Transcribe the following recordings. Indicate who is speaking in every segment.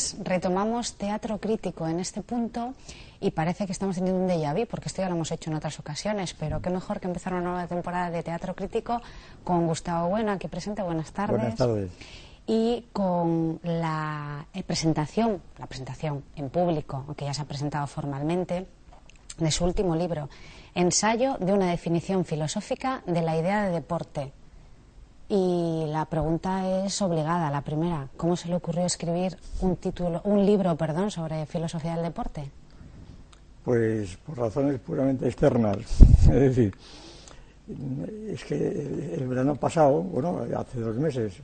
Speaker 1: Buenas. Retomamos teatro crítico en este punto y parece que estamos teniendo un déjà vu, porque esto ya lo hemos hecho en otras ocasiones, pero qué mejor que empezar una nueva temporada de teatro crítico con Gustavo Bueno, aquí presente. Buenas tardes.
Speaker 2: Buenas tardes.
Speaker 1: Y con la eh, presentación, la presentación en público, aunque ya se ha presentado formalmente, de su último libro, Ensayo de una definición filosófica de la idea de deporte y la pregunta es obligada, la primera. ¿Cómo se le ocurrió escribir un título, un libro, perdón, sobre filosofía del deporte?
Speaker 2: Pues por razones puramente externas. Es decir, es que el verano pasado, bueno, hace dos meses,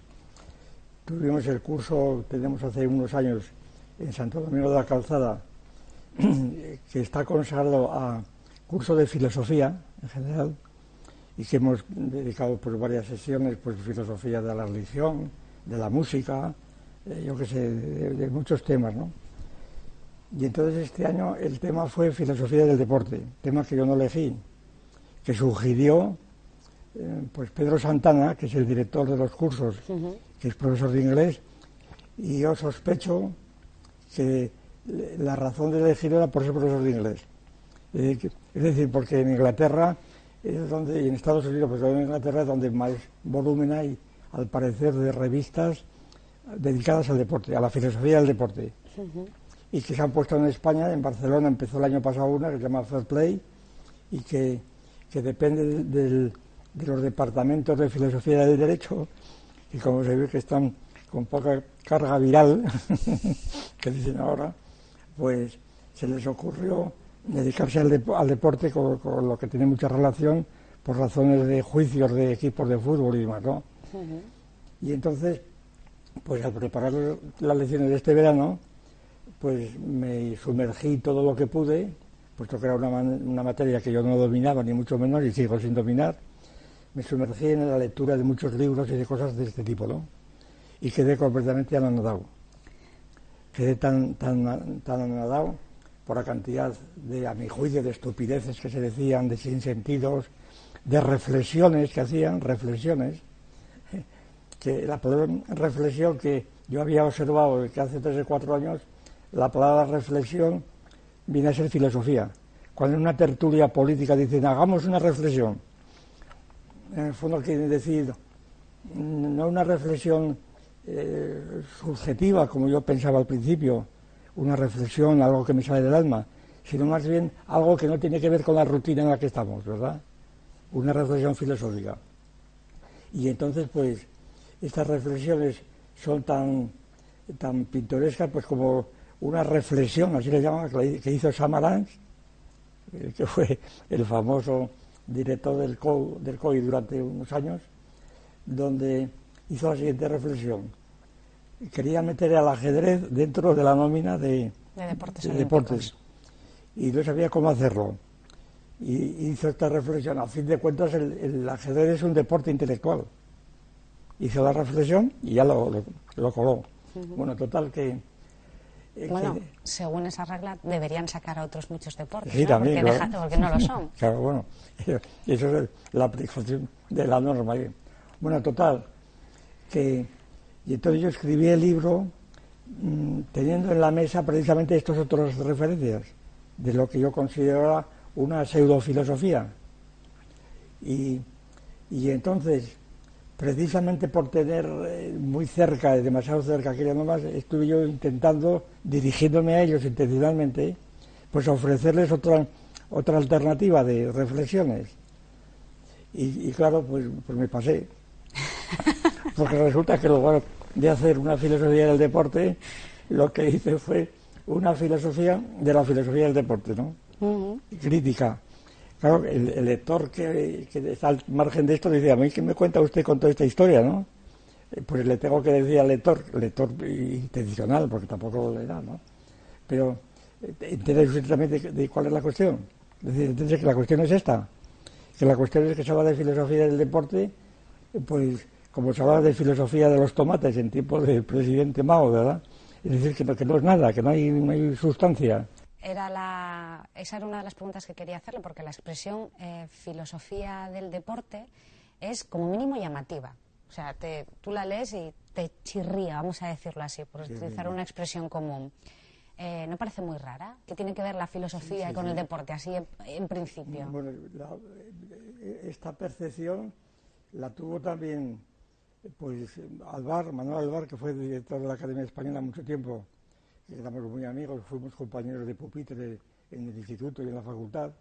Speaker 2: tuvimos el curso, tenemos hace unos años en Santo Domingo de la Calzada, que está consagrado a curso de filosofía en general, y que hemos dedicado por varias sesiones, pues filosofía de la religión, de la música, eh, yo qué sé, de, muchos temas, ¿no? Y entonces este año el tema fue filosofía del deporte, tema que yo no elegí, que sugirió eh, pues Pedro Santana, que es el director de los cursos, que es profesor de inglés, y yo sospecho que la razón de elegir era por ser profesor de inglés. Eh, es decir, porque en Inglaterra es donde, y en Estados Unidos, pues en Inglaterra es donde más volumen hay, al parecer, de revistas dedicadas al deporte, a la filosofía del deporte. Y que se han puesto en España, en Barcelona empezó el año pasado una que se llama Fair Play y que, depende de los departamentos de filosofía del derecho y como se ve que están con poca carga viral, que dicen ahora, pues se les ocurrió dedicarse al, deporte con, lo que tiene mucha relación por razones de juicios de equipos de fútbol y demás, ¿no? Y entonces, pues al preparar las lecciones de este verano, pues me sumergí todo lo que pude, puesto que era una, una materia que yo no dominaba, ni mucho menos, y sigo sin dominar, me sumergí en la lectura de muchos libros y de cosas de este tipo, ¿no? Y quedé completamente anonadado. Quedé tan, tan, tan anonadado por la cantidad de, a mi juicio, de estupideces que se decían, de sinsentidos, de reflexiones que hacían, reflexiones, que la palabra reflexión que yo había observado que hace tres o cuatro años, la palabra reflexión viene a ser filosofía. Cuando en una tertulia política dicen hagamos una reflexión, en el fondo quieren decir no una reflexión eh, subjetiva como yo pensaba al principio, una reflexión, algo que me sale del alma, sino más bien algo que no tiene que ver con la rutina en la que estamos, ¿verdad? Una reflexión filosófica. Y entonces, pues, estas reflexiones son tan, tan pintorescas, pues como una reflexión, así le llaman, que hizo Samarans, eh, que fue el famoso director del COI, del COI durante unos años, donde hizo la siguiente reflexión quería meter al ajedrez dentro de la nómina de,
Speaker 1: deportes,
Speaker 2: y no sabía cómo hacerlo. Y hizo esta reflexión. A fin de cuentas, el, ajedrez es un deporte intelectual. Hizo la reflexión y ya lo, lo, coló. Bueno, total que.
Speaker 1: Eh, bueno, según esa regla deberían sacar a otros muchos deportes,
Speaker 2: sí, también,
Speaker 1: porque, porque, no lo son.
Speaker 2: claro, bueno, eso es la aplicación de la norma. Bueno, total, que y entonces yo escribí el libro mm, teniendo en la mesa precisamente estas otras referencias de lo que yo considero una pseudofilosofía. Y, y entonces, precisamente por tener eh, muy cerca, demasiado cerca aquella nomás, estuve yo intentando, dirigiéndome a ellos intencionalmente, pues ofrecerles otra, otra alternativa de reflexiones. Y, claro, pues, pues me pasé. Porque resulta que luego de hacer una filosofía del deporte, lo que hice fue una filosofía de la filosofía del deporte, ¿no? Crítica. Claro, el, lector que, está al margen de esto dice, a mí, ¿qué me cuenta usted con toda esta historia, no? Eh, pues le tengo que decir al lector, lector intencional, porque tampoco lo da, ¿no? Pero, eh, ¿entiende usted también de, cuál es la cuestión? Es decir, ¿entiende que la cuestión es esta? Que la cuestión es que se habla de filosofía del deporte, pues como se habla de filosofía de los tomates en tiempos del presidente Mao, ¿verdad? Es decir, que no, que no es nada, que no hay, no hay sustancia
Speaker 1: era la, esa era una de las preguntas que quería hacerle, porque la expresión eh, filosofía del deporte es como mínimo llamativa. O sea, te, tú la lees y te chirría, vamos a decirlo así, por utilizar una expresión común. Eh, ¿No parece muy rara? ¿Qué tiene que ver la filosofía con el deporte, así en, principio?
Speaker 2: Bueno, eh, esta percepción la tuvo también pues Alvar, Manuel Alvar, que fue director de la Academia Española mucho tiempo, éramos muy amigos, fuimos compañeros de pupitre en el instituto y en la facultad,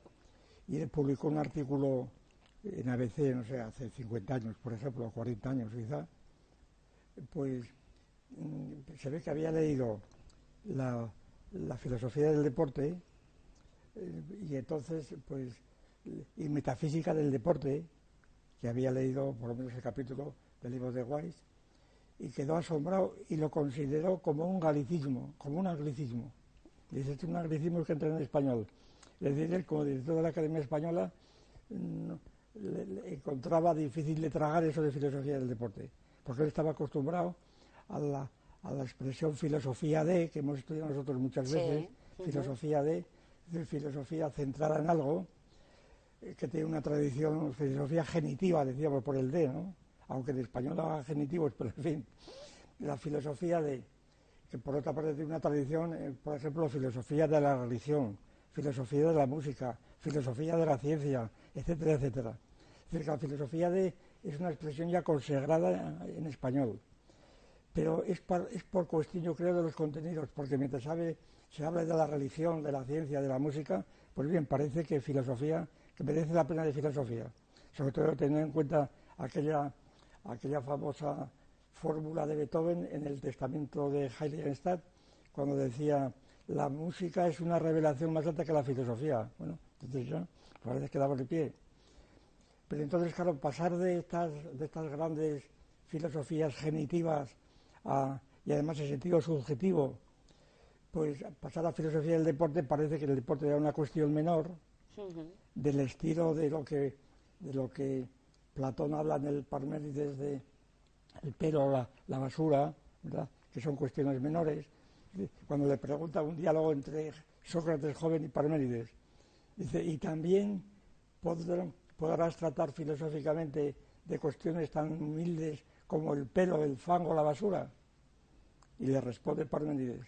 Speaker 2: y él publicó un artículo en ABC, no sé, hace 50 años, por ejemplo, o 40 años quizá, pues mm, se ve que había leído la, filosofía del deporte eh, y entonces, pues, y metafísica del deporte, que había leído por lo menos el capítulo del libro de Weiss, y quedó asombrado y lo consideró como un galicismo, como un anglicismo. Dice, es un anglicismo que entra en español. Es decir, él como director de la Academia Española le, encontraba difícil de tragar eso de filosofía del deporte, porque él estaba acostumbrado a la, a la expresión filosofía de, que hemos estudiado nosotros muchas veces, filosofía de, filosofía centrada en algo, eh, que tiene una tradición, filosofía genitiva, decíamos por el de, ¿no? Aunque en español haga genitivos, pero en fin, la filosofía de, que por otra parte tiene una tradición, eh, por ejemplo, filosofía de la religión, filosofía de la música, filosofía de la ciencia, etcétera, etcétera. Es decir, que la filosofía de es una expresión ya consagrada en español, pero es, es por cuestión, yo creo, de los contenidos, porque mientras se habla de la religión, de la ciencia, de la música, pues bien, parece que filosofía, que merece la pena de filosofía, sobre todo teniendo en cuenta aquella aquella famosa fórmula de Beethoven en el testamento de Heiligenstadt, cuando decía, la música es una revelación más alta que la filosofía. Bueno, entonces ya, parece que daba de pie. Pero entonces, claro, pasar de estas, de estas grandes filosofías genitivas y además en sentido subjetivo, pues pasar a la filosofía del deporte parece que el deporte era una cuestión menor del estilo de lo que, de lo que Platón habla en el Parménides de el pelo, la, la basura, que son cuestiones menores. Cuando le pregunta un diálogo entre Sócrates joven y Parménides, dice, y también podrás tratar filosóficamente de cuestiones tan humildes como el pelo, el fango, la basura. Y le responde Parménides,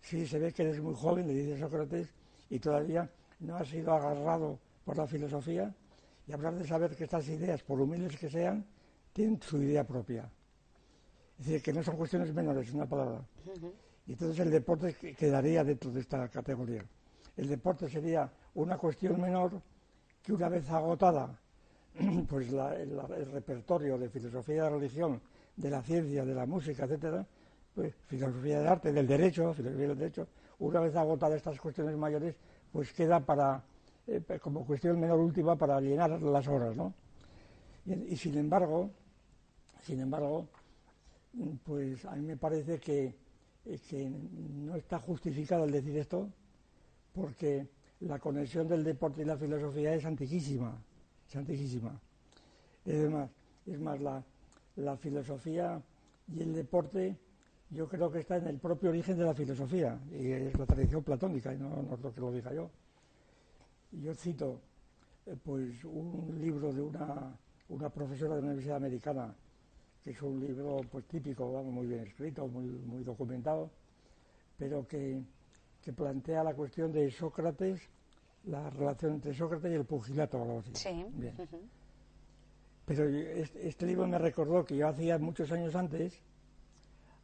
Speaker 2: sí, se ve que eres muy joven, le dice Sócrates, y todavía no has sido agarrado por la filosofía, y hablar de saber que estas ideas, por humildes que sean, tienen su idea propia. Es decir, que no son cuestiones menores, una palabra. Y entonces el deporte quedaría dentro de esta categoría. El deporte sería una cuestión menor que una vez agotada pues el, repertorio de filosofía de la religión, de la ciencia, de la música, etcétera, pues filosofía del arte, del derecho, filosofía del derecho, una vez agotadas estas cuestiones mayores, pues queda para eh, como cuestión menor última para llenar las horas, ¿no? Y, sin embargo, sin embargo, pues a mí me parece que, eh, que no está justificado el decir esto, porque la conexión del deporte y la filosofía es antiquísima, es antiquísima. Es más, es más la, la filosofía y el deporte yo creo que está en el propio origen de la filosofía, y es la tradición platónica, y no, no lo que lo diga yo. Yo cito eh, pues un libro de una, una, profesora de la Universidad Americana, que es un libro pues típico, muy bien escrito, muy, muy documentado, pero que, plantea la cuestión de Sócrates, la relación entre Sócrates y el pugilato, algo así.
Speaker 1: Sí.
Speaker 2: Pero este, este, libro me recordó que yo hacía muchos años antes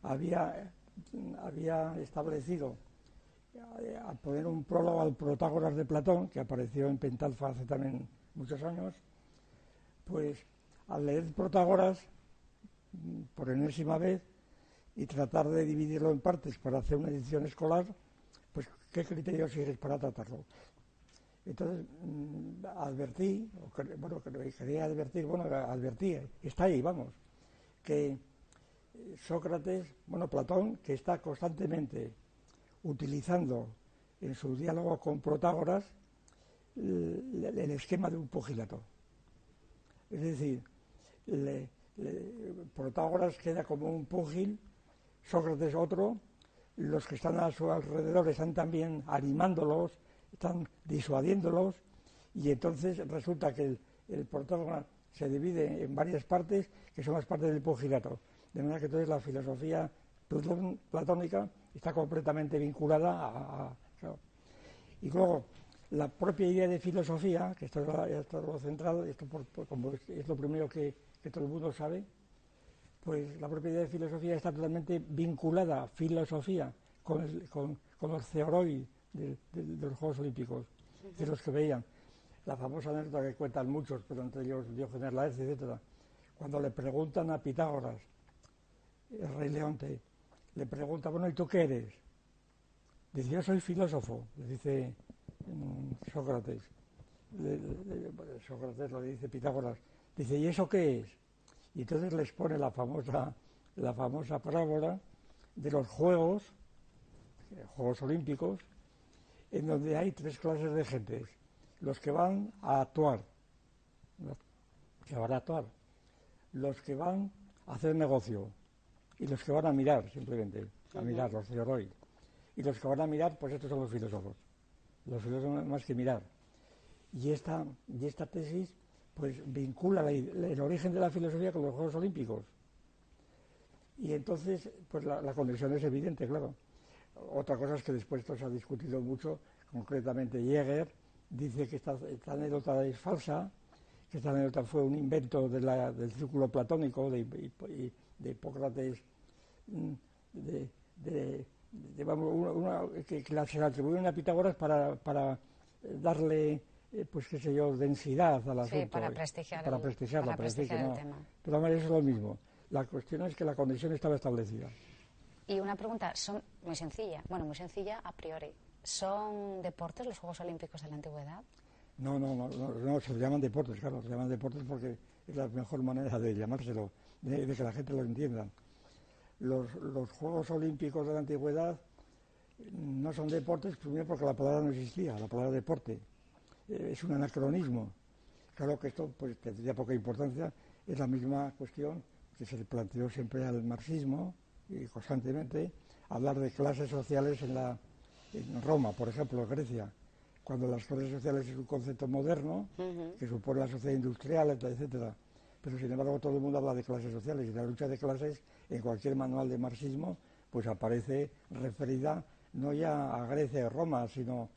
Speaker 2: había, había establecido a poner un prólogo al Protágoras de Platón, que apareció en Pentalfa hace también muchos años, pues al leer Protágoras por enésima vez y tratar de dividirlo en partes para hacer una edición escolar, pues qué criterios sigues para tratarlo. Entonces mm, advertí, bueno, quería advertir, bueno, advertí, está ahí, vamos, que Sócrates, bueno, Platón, que está constantemente utilizando en su diálogo con Protágoras el, esquema de un pugilato. Es decir, Protágoras queda como un pugil, Sócrates otro, los que están a su alrededor están también animándolos, están disuadiéndolos, y entonces resulta que el, el Protágoras se divide en varias partes que son las partes del pugilato. De manera que entonces la filosofía platónica está completamente vinculada a... y luego, la propia idea de filosofía, que esto es, lo central, esto como es, lo primero que, todo el mundo sabe, pues la propia idea de filosofía está totalmente vinculada, filosofía, con, con, los ceoroi de, los Juegos Olímpicos, de los que veían. La famosa anécdota que cuentan muchos, pero entre ellos Diógenes Laercio, etcétera, cuando le preguntan a Pitágoras, el rey Leonte, le pregunta, bueno, ¿y tú qué eres? Dice, yo soy filósofo, le dice mm, Sócrates. Sócrates lo dice Pitágoras. Dice, ¿y eso qué es? Y entonces les pone la famosa, la famosa parábola de los Juegos, eh, Juegos Olímpicos, en donde hay tres clases de gentes. Los que van a actuar, que van a actuar, los que van a hacer negocio, y los que van a mirar simplemente, a mirar los hoy. Y los que van a mirar, pues estos son los filósofos. Los filósofos más que mirar. Y esta, y esta tesis pues vincula el origen de la filosofía con los Juegos Olímpicos. Y entonces, pues la, conexión es evidente, claro. Otra cosa es que después esto se ha discutido mucho, concretamente Jäger dice que esta, anécdota es falsa, que esta anécdota fue un invento del círculo platónico de, de Hipócrates De, de, que, se le atribuyen a Pitágoras para, para darle, eh, pues qué sé yo, densidad al asunto. Sí,
Speaker 1: para prestigiar,
Speaker 2: para prestigiarlo, para el tema. Pero además es lo mismo. La cuestión es que la conexión estaba establecida.
Speaker 1: Y una pregunta, son muy sencilla, bueno, muy sencilla a priori. ¿Son deportes los Juegos Olímpicos de la Antigüedad?
Speaker 2: No, no, no, no, se llaman deportes, claro, se llaman deportes porque es la mejor manera de llamárselo, de que la gente lo entienda los, Juegos Olímpicos de la Antigüedad no son deportes, primero porque la palabra no existía, la palabra deporte. Eh, es un anacronismo. Claro que esto pues, tendría poca importancia, es la misma cuestión que se le planteó siempre al marxismo y constantemente hablar de clases sociales en, la, en Roma, por ejemplo, Grecia, cuando las clases sociales es un concepto moderno que supone la sociedad industrial, etcétera pero sin embargo todo el mundo habla de clases sociales y la lucha de clases en cualquier manual de marxismo pues aparece referida no ya a Grecia y Roma, sino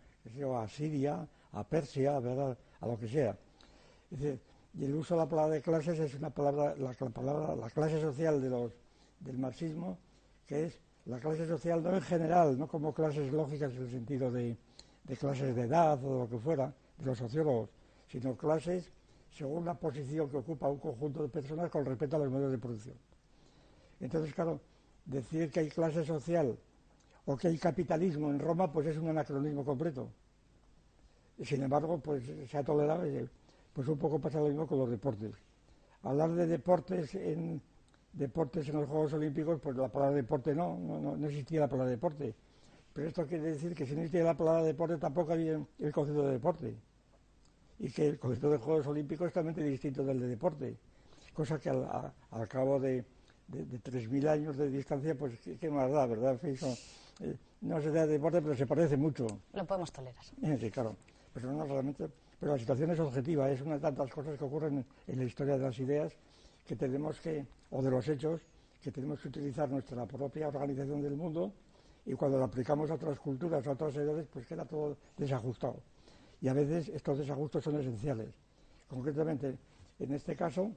Speaker 2: a Siria, a Persia, ¿verdad? a lo que sea. y el uso de la palabra de clases es una palabra, la, palabra, la clase social de del marxismo, que es la clase social no en general, no como clases lógicas en el sentido de, de clases de edad o lo que fuera, de los sociólogos, sino clases según la posición que ocupa un conjunto de personas con respecto a los medios de producción. Entonces, claro, decir que hay clase social o que hay capitalismo en Roma, pues es un anacronismo completo. Sin embargo, pues se ha tolerado, pues un poco pasa lo mismo con los deportes. Hablar de deportes en deportes en los Juegos Olímpicos, pues la palabra deporte no, no, no existía la palabra deporte. Pero esto quiere decir que si no existía la palabra deporte, tampoco había el concepto de deporte y que el concepto de Juegos Olímpicos es totalmente distinto del de deporte, cosa que al, cabo de, de, 3.000 años de distancia, pues qué, más da, ¿verdad? Eh, no se da de deporte, pero se parece mucho.
Speaker 1: Lo podemos tolerar.
Speaker 2: Sí, claro. Pero, no, realmente, pero la situación es objetiva, es una de tantas cosas que ocurren en la historia de las ideas que tenemos que, o de los hechos, que tenemos que utilizar nuestra propia organización del mundo y cuando lo aplicamos a otras culturas, a otras edades, pues queda todo desajustado y a veces estos desajustos son esenciales. Concretamente, en este caso,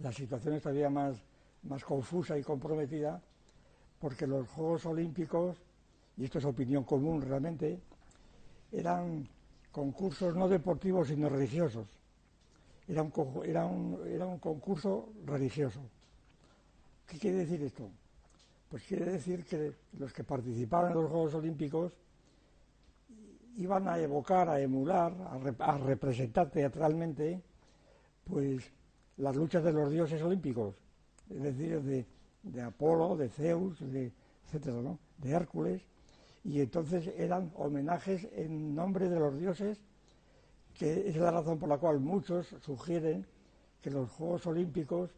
Speaker 2: la situación es todavía más, más confusa y comprometida porque los Juegos Olímpicos y esto es opinión común realmente, eran concursos no deportivos sino religiosos. Era un, era un, era un concurso religioso. ¿Qué quiere decir esto? Pues quiere decir que los que participaban en los Juegos Olímpicos iban a evocar, a emular, a, representar teatralmente, pues las luchas de los dioses olímpicos, es decir, de, de Apolo, de Zeus, de, etcétera, ¿no? de Hércules, y entonces eran homenajes en nombre de los dioses, que es la razón por la cual muchos sugieren que los Juegos Olímpicos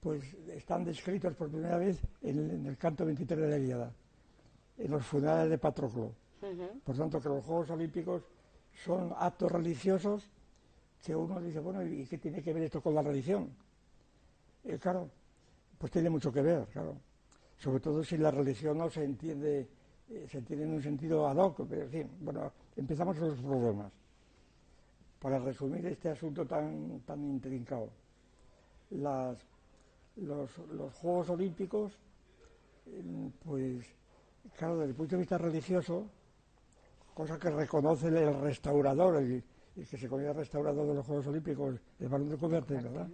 Speaker 2: pues están descritos por primera vez en, el canto 23 de la Ilíada, en los funerales de Patroclo. Por tanto, que los Juegos Olímpicos son actos religiosos que uno dice, bueno, ¿y qué tiene que ver esto con la religión? Eh, claro, pues tiene mucho que ver, claro. Sobre todo si la religión no se entiende, eh, se entiende en un sentido ad hoc. Pero, en fin, bueno, empezamos con los problemas. Para resumir este asunto tan, tan intrincado. Las, los, los Juegos Olímpicos, pues, claro, desde el punto de vista religioso, cosa que reconoce el restaurador, el, que se considera restaurador de los Juegos Olímpicos, el Barón de Coubertin, ¿verdad?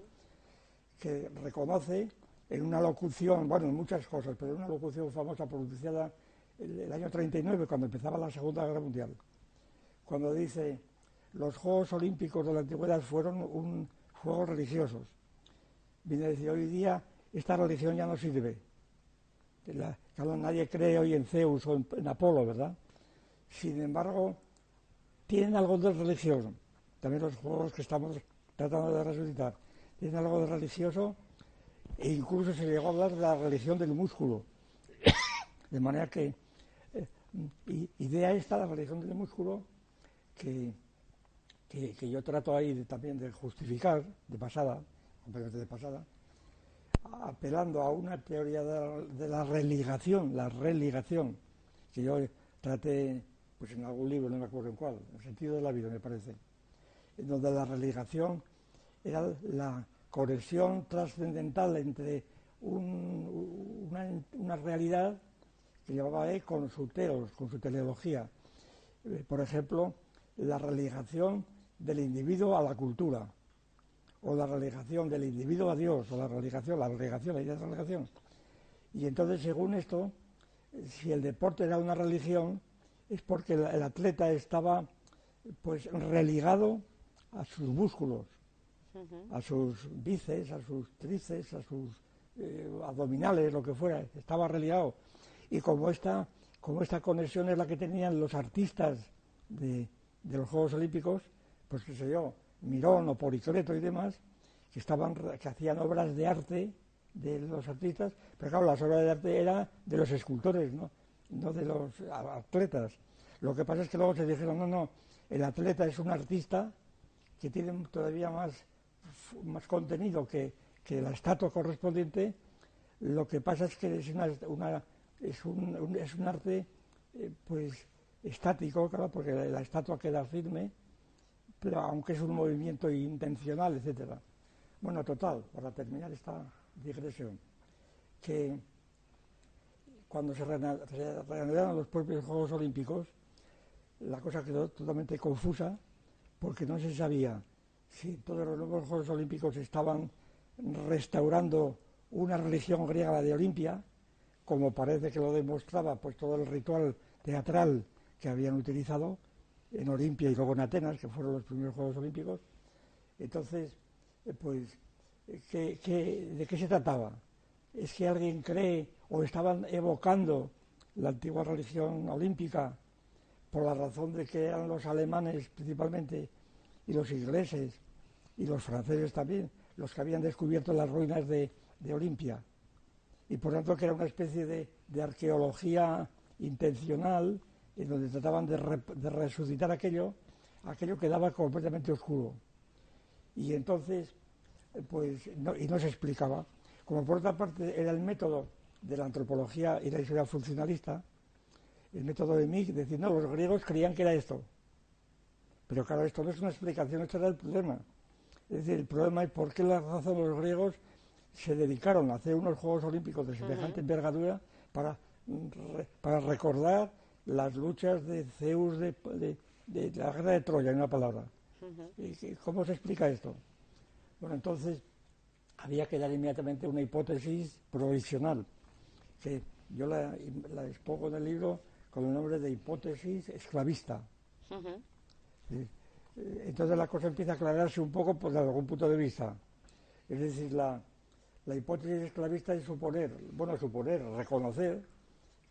Speaker 2: Que reconoce en una locución, bueno, en muchas cosas, pero en una locución famosa pronunciada el, el año 39, cuando empezaba la Segunda Guerra Mundial, cuando dice, los Juegos Olímpicos de la Antigüedad fueron un juegos religiosos viene a decir, hoy día esta religión ya no sirve. claro, nadie cree hoy en Zeus o en, Apolo, ¿verdad? Sin embargo, tienen algo de religión. También los juegos que estamos tratando de resucitar tienen algo de religioso e incluso se llegó a hablar de la religión del músculo. de manera que, eh, idea esta, la religión del músculo, que, que, yo trato ahí también de justificar de pasada, de pasada, apelando a una teoría de la, religación, la religación, que yo traté pues en algún libro, no me acuerdo en cuál, en el sentido de la vida me parece, en donde la religación era la conexión trascendental entre una, realidad que llevaba él con su teos, con su teleología. Eh, por ejemplo, la religación del individuo a la cultura, o la relegación del individuo a Dios, o la relegación, la relegación, la idea de relegación. Y entonces, según esto, si el deporte era una religión, es porque el, atleta estaba pues religado a sus músculos, a sus bíceps, a sus tríceps, a sus eh, abdominales, lo que fuera, estaba religado. Y como esta, como esta conexión es la que tenían los artistas de, de los Juegos Olímpicos, pues qué sé yo, Mirón o Poricleto y demás, que, estaban, que hacían obras de arte de los artistas, pero claro, las obras de arte eran de los escultores, ¿no? no de los atletas. Lo que pasa es que luego se dijeron, no, no, el atleta es un artista que tiene todavía más, más contenido que, que la estatua correspondiente, lo que pasa es que es, una, es, un, es un arte eh, pues estático, claro, porque la estatua queda firme, pero aunque es un movimiento intencional, etcétera. Bueno, total, para terminar esta digresión, que cuando se reanudaron los propios Juegos Olímpicos, la cosa quedó totalmente confusa porque no se sabía si todos los nuevos Juegos Olímpicos estaban restaurando una religión griega, de Olimpia, como parece que lo demostraba pues todo el ritual teatral que habían utilizado, en Olimpia y luego en Atenas, que fueron los primeros Juegos Olímpicos. Entonces, eh, pues, ¿qué, de qué se trataba? ¿Es que alguien cree o estaban evocando la antigua religión olímpica por la razón de que eran los alemanes principalmente y los ingleses y los franceses también los que habían descubierto las ruinas de, Olimpia? Y por tanto que era una especie de arqueología intencional en donde trataban de, resucitar aquello, aquello quedaba completamente oscuro. Y entonces, eh, pues, y no se explicaba. Como por otra parte era el método de la antropología y la historia funcionalista, el método de Mick, decir, no, los griegos creían que era esto. Pero claro, esto no es una explicación, esto era el problema. Es decir, el problema es por qué la razón los griegos se dedicaron a hacer unos Juegos Olímpicos de semejante envergadura para, para recordar las luchas de Zeus de, la guerra de Troya, en una palabra. ¿Cómo se explica esto? Bueno, entonces había que dar inmediatamente una hipótesis provisional, que yo la, expongo en el libro con el nombre de hipótesis esclavista. Entonces la cosa empieza a aclararse un poco pues, desde algún punto de vista. Es decir, la, la hipótesis esclavista es suponer, bueno, suponer, reconocer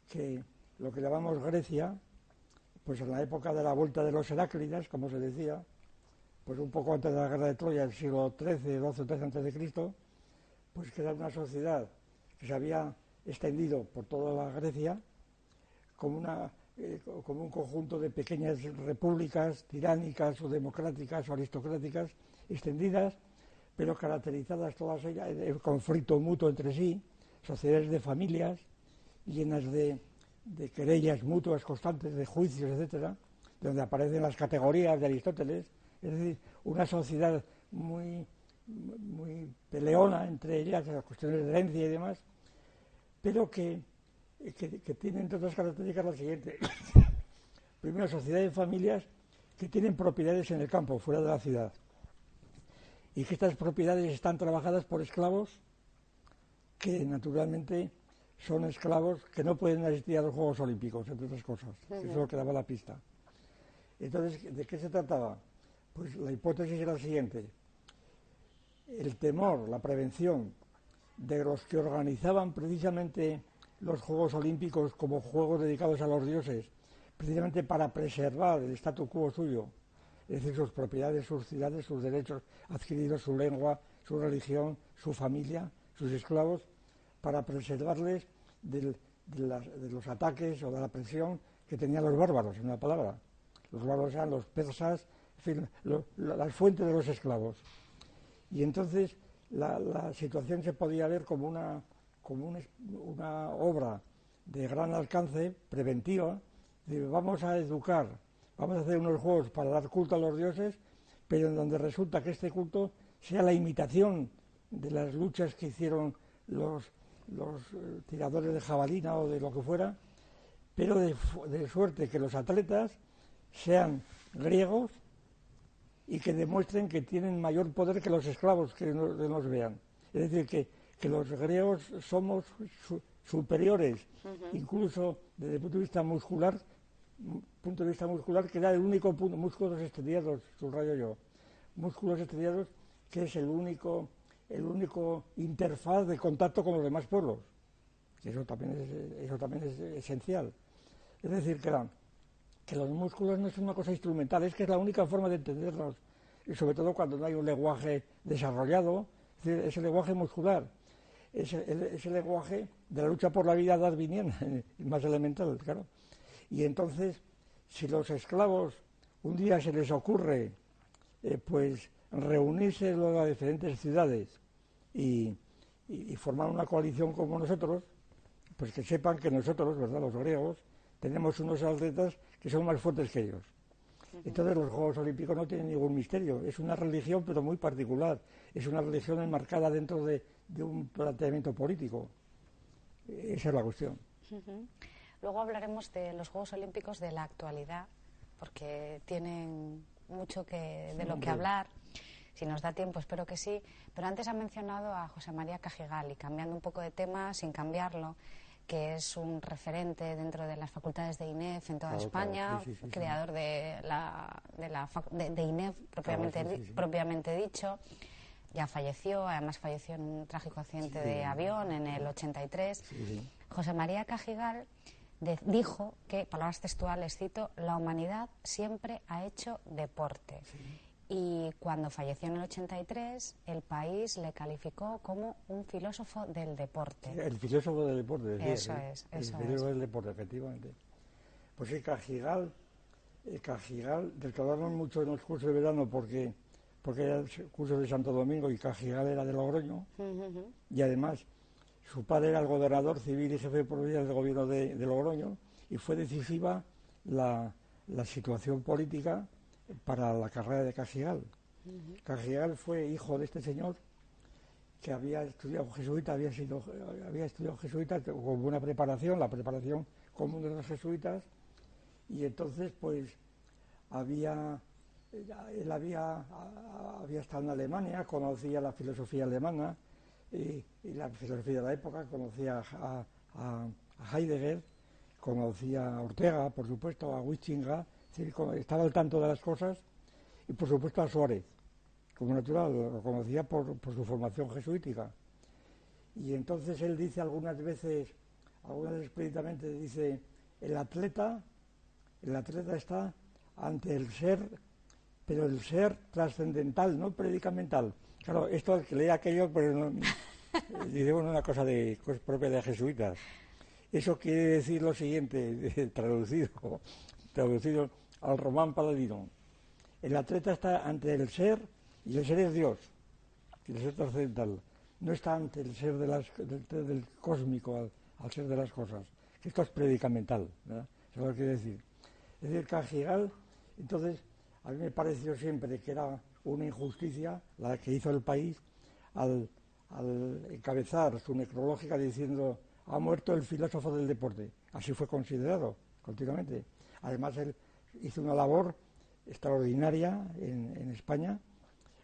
Speaker 2: que lo que llamamos Grecia, pues en la época de la vuelta de los Heráclidas, como se decía, pues un poco antes de la guerra de Troya, el siglo XIII, XII, XIII antes de Cristo, pues que era una sociedad que se había extendido por toda la Grecia como, una, eh, como un conjunto de pequeñas repúblicas tiránicas o democráticas o aristocráticas extendidas, pero caracterizadas todas ellas en conflicto mutuo entre sí, sociedades de familias llenas de, de querellas mutuas constantes, de juicios, etcétera, donde aparecen las categorías de Aristóteles, es decir, una sociedad muy, muy peleona entre ellas, las cuestiones de herencia y demás, pero que, que, tienen entre otras características la siguiente. Primero, sociedad de familias que tienen propiedades en el campo, fuera de la ciudad, y que estas propiedades están trabajadas por esclavos que naturalmente son esclavos que no pueden asistir a los Juegos Olímpicos, entre otras cosas. Eso es lo que daba la pista. Entonces, ¿de qué se trataba? Pues la hipótesis era la siguiente. El temor, la prevención de los que organizaban precisamente los Juegos Olímpicos como juegos dedicados a los dioses, precisamente para preservar el statu quo suyo, es decir, sus propiedades, sus ciudades, sus derechos adquiridos, su lengua, su religión, su familia, sus esclavos, para preservarles de, los ataques o de la presión que tenían los bárbaros, en una palabra. Los bárbaros eran los persas, en fin, las fuentes de los esclavos. Y entonces la, situación se podía ver como una, como una obra de gran alcance, preventiva, de vamos a educar, vamos a hacer unos juegos para dar culto a los dioses, pero en donde resulta que este culto sea la imitación de las luchas que hicieron los eh, tiradores de jabalina o de lo que fuera, pero de, suerte que los atletas sean griegos y que demuestren que tienen mayor poder que los esclavos que nos, vean. Es decir, que, que, los griegos somos superiores, incluso desde el punto de vista muscular, punto de vista muscular, que era el único punto, músculos estudiados, subrayo yo, músculos estudiados, que es el único el único interfaz de contacto con los demás pueblos. Eso también es, eso también es esencial. Es decir, que, que los músculos no es una cosa instrumental, es que es la única forma de entenderlos, y sobre todo cuando no hay un lenguaje desarrollado, es decir, ese lenguaje muscular, ese, ese lenguaje de la lucha por la vida darwiniana, más elemental, claro. Y entonces, si los esclavos un día se les ocurre, eh, pues, reunirse luego a diferentes ciudades y, formar una coalición como nosotros, pues que sepan que nosotros, ¿verdad?, los griegos, tenemos unos atletas que son más fuertes que ellos. Entonces los Juegos Olímpicos no tienen ningún misterio, es una religión pero muy particular, es una religión enmarcada dentro de, un planteamiento político. Esa es la cuestión.
Speaker 1: Luego hablaremos de los Juegos Olímpicos de la actualidad, porque tienen mucho que, de lo que hablar. Si nos da tiempo, espero que sí. Pero antes ha mencionado a José María Cajigal y cambiando un poco de tema, sin cambiarlo, que es un referente dentro de las facultades de INEF en toda España, creador de, la, de, la, de, INEF propiamente, propiamente dicho. Ya falleció, además falleció en un trágico accidente de avión en el 83. José María Cajigal dijo que, palabras textuales, cito, la humanidad siempre ha hecho deporte. Y cuando falleció en el 83, el país le calificó como un filósofo del deporte.
Speaker 2: el filósofo del deporte, decía,
Speaker 1: Eso es, eso
Speaker 2: El filósofo del deporte, efectivamente. Pues sí, Cajigal, el Cajigal, del que hablamos mucho en los cursos de verano porque, porque era el curso de Santo Domingo y Cajigal era de Logroño, y además su padre era el gobernador civil y jefe de provincia del gobierno de, Logroño y fue decisiva la, situación política para la carrera de Cajigal. Cajigal fue hijo de este señor que había estudiado jesuita, había sido había estudiado jesuita con buena preparación, la preparación común de los jesuitas, y entonces pues había él había, estado en Alemania, conocía la filosofía alemana y, la filosofía de la época, conocía a, Heidegger, conocía a Ortega, por supuesto, a Huizinga, estaba al tanto de las cosas y por supuesto a Suárez, como natural, lo conocía por, su formación jesuítica. Y entonces él dice algunas veces, algunas explícitamente dice, el atleta, el atleta está ante el ser pero el ser trascendental, no predicamental. Claro, esto que lee aquello, pues no, dice una cosa de propia de jesuitas. Eso quiere decir lo siguiente, traducido, traducido al román paladino. El atleta está ante el ser y el ser es Dios, el ser trascendental. No está ante el ser del, cósmico, al, ser de las cosas. Esto es predicamental, ¿verdad? Eso es lo que quiere decir. Es decir, Cajigal, entonces, a mí me pareció siempre que era una injusticia la que hizo el país al, encabezar su necrológica diciendo ha muerto el filósofo del deporte. Así fue considerado continuamente. Además, él hizo una labor extraordinaria en, España,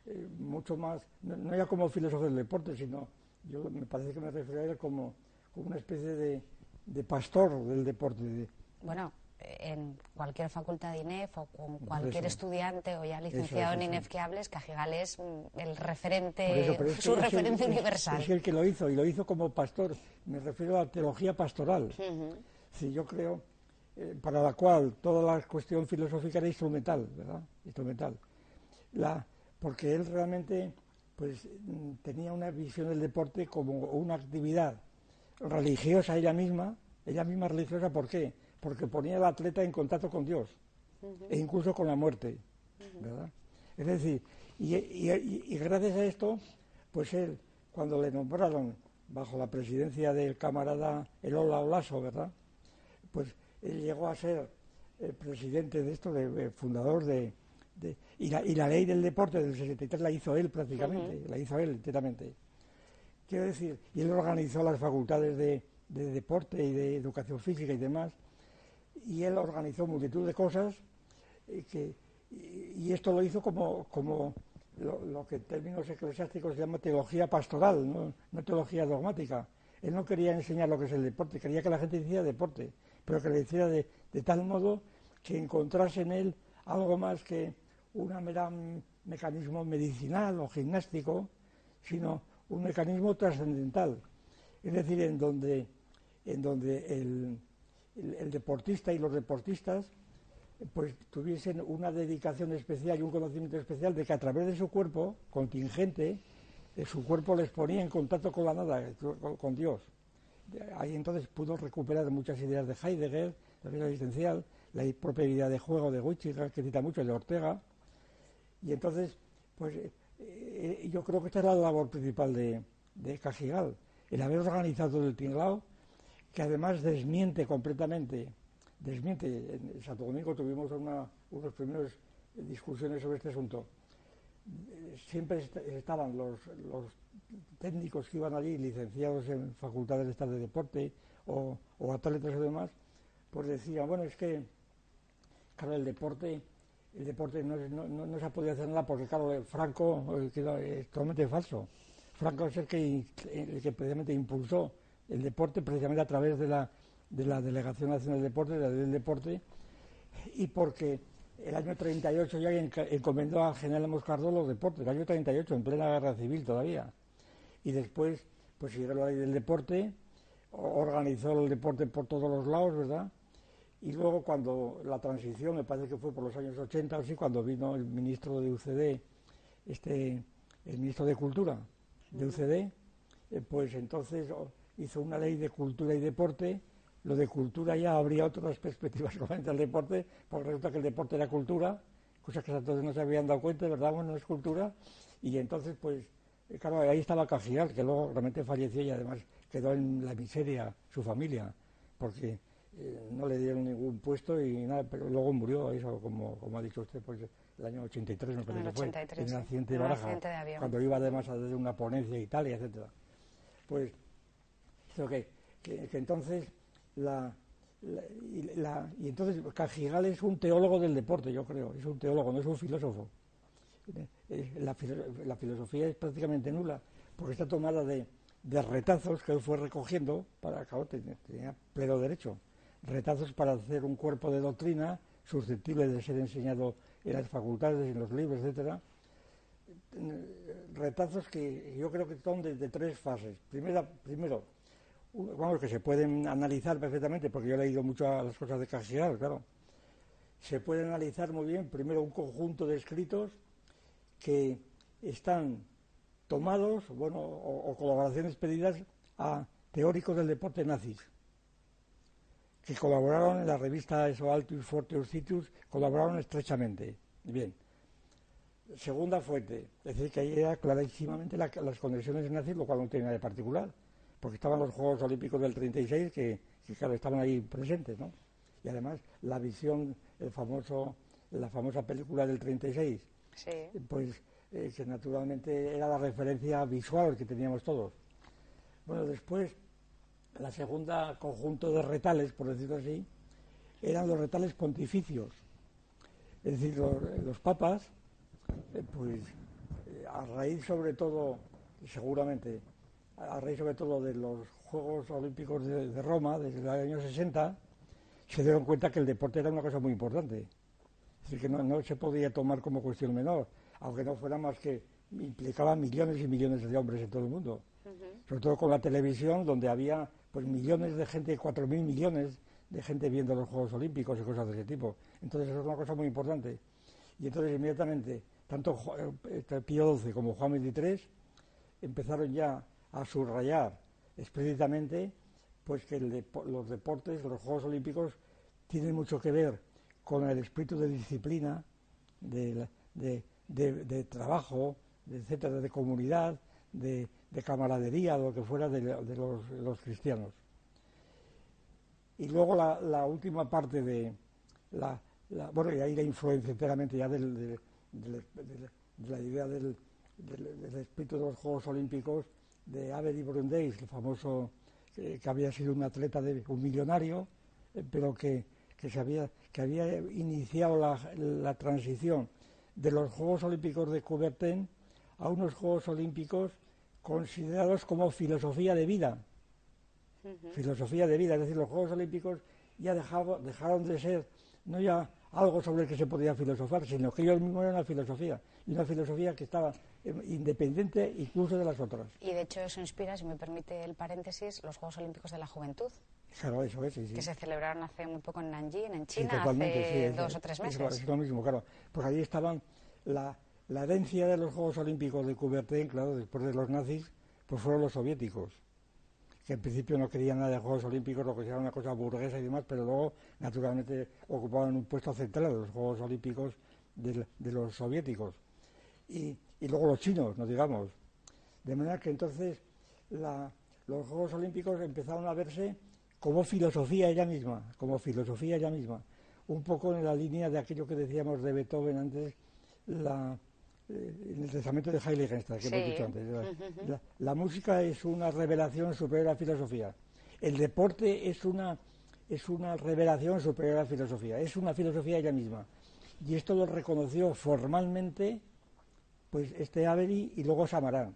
Speaker 2: eh, mucho más, no, ya como filósofo del deporte, sino yo me parece que me refiero a él como, una especie de pastor del deporte.
Speaker 1: Bueno, en cualquier facultad de INEF o con cualquier estudiante o ya licenciado en INEF que hables, Cajigal es mm, el referente, su referente universal.
Speaker 2: Es, el que lo hizo y lo hizo como pastor. Me refiero a la teología pastoral. Si yo creo, eh, para la cual toda la cuestión filosófica era instrumental, ¿verdad? Instrumental. La, porque él realmente pues mm, tenía una visión del deporte como una actividad religiosa ella misma, ella misma religiosa, ¿por qué? Porque ponía al atleta en contacto con Dios e incluso con la muerte, ¿verdad? Es decir, y, gracias a esto, pues él, cuando le nombraron bajo la presidencia del camarada Elola Olaso, ¿verdad? Pues él llegó a ser el presidente de esto, de, fundador de, y, la, ley del deporte del 63 la hizo él prácticamente, la hizo él enteramente. Quiero decir, y él organizó las facultades de, de deporte y de educación física y demás, y él organizó multitud de cosas y, esto lo hizo como, como lo, que en términos eclesiásticos se llama teología pastoral, no, teología dogmática. Él no quería enseñar lo que es el deporte, quería que la gente hiciera deporte, pero que le hiciera de, tal modo que encontrase en él algo más que un mera mecanismo medicinal o gimnástico, sino un mecanismo trascendental. Es decir, en donde, en donde el, el, deportista y los deportistas pues tuviesen una dedicación especial y un conocimiento especial de que a través de su cuerpo contingente su cuerpo les ponía en contacto con la nada, con, Dios. Ahí entonces pudo recuperar muchas ideas de Heidegger, la vida existencial, la propia idea de juego de Wichita, que cita mucho, de Ortega. Y entonces, pues eh, eh, yo creo que esta es la labor principal de, de Cajigal, el haber organizado el tinglao que además desmiente completamente, desmiente, en Santo Domingo tuvimos una, unos primeros discusiones sobre este asunto. Siempre estaban los, técnicos que iban allí, licenciados en facultades de de deporte o, atletas y demás, pues decían, bueno, es que, claro, el deporte, el deporte no, no, se ha podido hacer nada porque, claro, Franco es totalmente falso. Franco es el que, el que precisamente impulsó el deporte precisamente a través de la, de la Delegación Nacional del Deporte, de la del deporte, y porque el año 38 ya encomendó al general Moscardó los deportes, el año 38, en plena guerra civil todavía. Y después, pues siguió la ley del deporte, organizó el deporte por todos los lados, ¿verdad? Y luego cuando la transición, me parece que fue por los años 80 o así, cuando vino el ministro de UCD, este, el ministro de Cultura de UCD, eh, pues entonces hizo una ley de cultura y deporte, lo de cultura ya habría otras perspectivas frente al deporte, porque resulta que el deporte era cultura, cosas que entonces no se habían dado cuenta, ¿verdad? Bueno, no es cultura, y entonces, pues, eh, claro, ahí estaba Cajigal, que luego realmente falleció y además quedó en la miseria su familia, porque eh, no le dieron ningún puesto y nada, pero luego murió, eso, como, como ha dicho usted, pues el año 83 me parece que fue, en un accidente de Baraja, cuando iba además a dar una ponencia a Italia, etcétera. Pues que, entonces la, y, entonces Cajigal es un teólogo del deporte, yo creo, es un teólogo, no es un filósofo. Eh, la, filosofía es prácticamente nula, porque está tomada de, retazos que él fue recogiendo para, claro, tenía pleno derecho, retazos para hacer un cuerpo de doctrina susceptible de ser enseñado en las facultades, en los libros, etcétera. Retazos que yo creo que son de, tres fases. Primera, primero, vamos, que se pueden analizar perfectamente, porque yo he leído mucho las cosas de Cajigal, claro. Se puede analizar muy bien, primero, un conjunto de escritos que están tomados, bueno, o, colaboraciones pedidas a teóricos del deporte nazis, que colaboraron en la revista Eso Altus Fortius Citus, colaboraron estrechamente. Bien. Segunda fuente, es decir, que ahí era clarísimamente las conexiones nazis, lo cual no tiene nada de particular porque estaban los Juegos Olímpicos del 36 que, que claro, estaban ahí presentes, ¿no? Y además la visión, el famoso, la famosa película del 36, pues eh, que naturalmente era la referencia visual que teníamos todos. Bueno, después, la segunda conjunto de retales, por decirlo así, eran los retales pontificios. Es decir, los, papas, eh, pues eh, a raíz sobre todo, seguramente, a raíz sobre todo de los Juegos Olímpicos de, Roma, desde el año 60, se dieron cuenta que el deporte era una cosa muy importante. Es decir, que no, se podía tomar como cuestión menor, aunque no fuera más que implicaba millones y millones de hombres en todo el mundo. Sobre todo con la televisión, donde había pues millones de gente, cuatro mil millones de gente viendo los Juegos Olímpicos y cosas de ese tipo. Entonces eso es una cosa muy importante. Y entonces inmediatamente, tanto eh, Pío XII como Juan XXIII empezaron ya a subrayar explícitamente pues que los deportes, los Juegos Olímpicos, tienen mucho que ver con el espíritu de disciplina, de, de, trabajo, de, etcétera, de comunidad, de, camaradería, lo que fuera de, los, cristianos. Y luego la, última parte de la, bueno, y ahí la influencia enteramente ya de la idea del, espíritu de los Juegos Olímpicos de Avery Brundage, el famoso que había sido un atleta de un millonario, eh, pero que, se había, que había iniciado la, transición de los Juegos Olímpicos de Coubertin a unos Juegos Olímpicos considerados como filosofía de vida. Filosofía de vida, es decir, los Juegos Olímpicos ya dejaron de ser no ya algo sobre el que se podía filosofar, sino que ellos mismos eran una filosofía, y una filosofía que estaba eh, independiente incluso de las otras.
Speaker 1: Y de hecho eso inspira, si me permite el paréntesis, los Juegos Olímpicos de la Juventud.
Speaker 2: Claro, eso es, sí,
Speaker 1: Que se celebraron hace muy poco en Nanjing, en China, hace dos o tres meses.
Speaker 2: Es, lo mismo, claro. Pues ahí estaban la, la herencia de los Juegos Olímpicos de Coubertin, claro, después de los nazis, pues fueron los soviéticos que en principio no querían nada de Juegos Olímpicos, lo que era una cosa burguesa y demás, pero luego, naturalmente, ocupaban un puesto central de los Juegos Olímpicos de, los soviéticos. Y, luego los chinos, no digamos. De manera que entonces los Juegos Olímpicos empezaron a verse como filosofía ella misma, como filosofía ella misma. Un poco en la línea de aquello que decíamos de Beethoven antes, la, eh, en el testamento de Heiligenstadt, que hemos dicho antes. La, música es una revelación superior a la filosofía. El deporte es una, es una revelación superior a la filosofía. Es una filosofía ella misma. Y esto lo reconoció formalmente pues este Avery y luego Samarán.